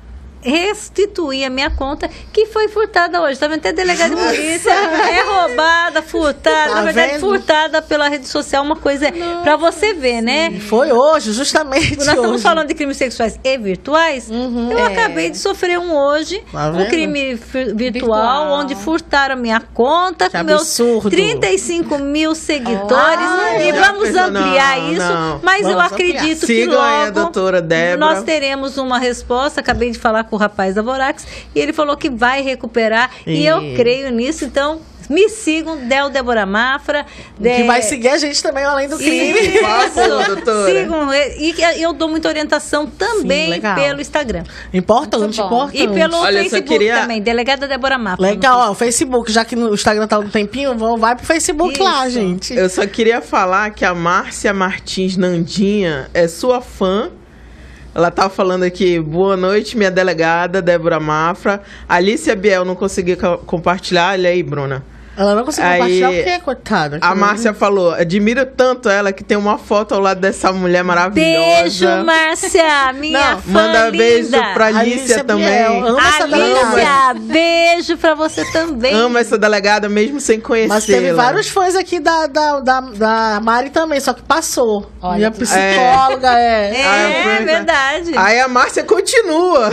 restituir a minha conta que foi furtada hoje. Tá vendo? Até delegado de polícia é roubada, furtada. Tá Na verdade, vendo? furtada pela rede social. Uma coisa é pra você ver, né? Foi hoje, justamente. Nós estamos hoje. falando de crimes sexuais e virtuais. Eu acabei de sofrer um hoje, Tá um crime virtual, Virtual. onde furtaram minha conta Que com meus absurdo. 35 mil seguidores. Ai, e já vamos ampliar Não, isso, não. mas eu Vamos acredito que Sigam aí a logo doutora Débora. nós teremos uma resposta. Acabei de falar com o rapaz da Vorax e ele falou que vai recuperar e, E- eu creio nisso. Então, me sigam, Del Débora Mafra. Que de- vai seguir a gente também, além do crime. isso. Por favor, doutora. Sigam, e eu dou muita orientação também Sim, pelo Instagram. Importante, importante. E pelo Olha, Facebook queria- também, Delegada Débora Mapa. Legal, ó, o Facebook, já que no Instagram tá um tempinho, vão- vai pro Facebook lá, Isso. gente. Eu só queria falar que a Márcia Martins Nandinha é sua fã. Ela tá falando aqui, boa noite, minha delegada, Débora Mafra. Alicia Biel não conseguiu co- compartilhar, olha aí, Bruna. Ela não conseguiu Aí, compartilhar o quê, coitada? A Márcia falou, admiro tanto ela que tem uma foto ao lado dessa mulher maravilhosa. Beijo, Márcia, minha Não, fã Manda linda. beijo pra Alicia, Alicia também. Biel. Alicia, beijo pra você também. Amo essa delegada mesmo sem conhecê-la. Mas teve vários fãs aqui da, da, da, da Mari também, só que passou. Olha Minha psicóloga é. É, Ah, foi- verdade. Aí a Márcia continua.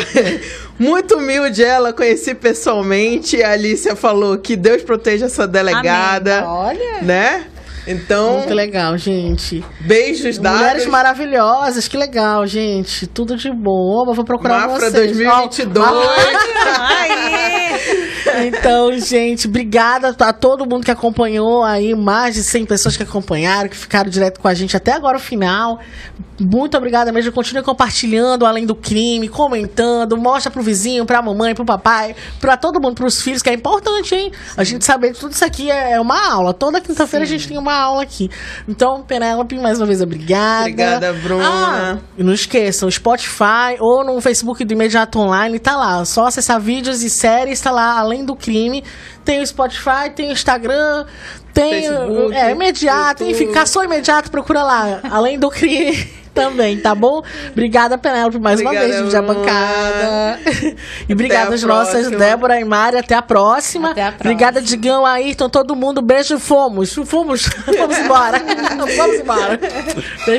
Muito humilde ela, conheci pessoalmente. A Alicia falou que Deus proteja essa delegada. Olha. Né? Então, Muito legal, gente. beijos dados. Mulheres maravilhosas, que legal, gente. Tudo de bom. Eu vou procurar Mafra vocês. 2022. Aí. Então, gente, obrigada a todo mundo que acompanhou aí, mais de 100 pessoas que acompanharam, que ficaram direto com a gente até agora o final. Muito obrigada mesmo. Continue compartilhando além do crime, comentando, mostra pro vizinho, pra mamãe, pro papai, pra todo mundo, pros filhos, que é importante, hein? A gente saber que tudo isso aqui é uma aula. Toda quinta-feira a gente tem uma aula aqui. Então, Penélope, mais uma vez, obrigada. Obrigada, Bruna. Ah, e não esqueçam, Spotify ou no Facebook do Imediato Online, tá lá. Só acessar vídeos e séries, tá lá, além do crime. Tem o Spotify, tem o Instagram, tem Facebook, é, Imediato, YouTube. enfim, caçou Imediato, procura lá. Além do crime também, tá bom? Obrigada, Penélope, mais uma Obrigada, vez, dividir a bancada. e obrigada às nossas. Débora e Mari, até a próxima. Até a próxima. Obrigada, Digão, Ayrton, todo mundo. Beijo, fomos. Fomos. Vamos embora. Vamos embora. Beijo.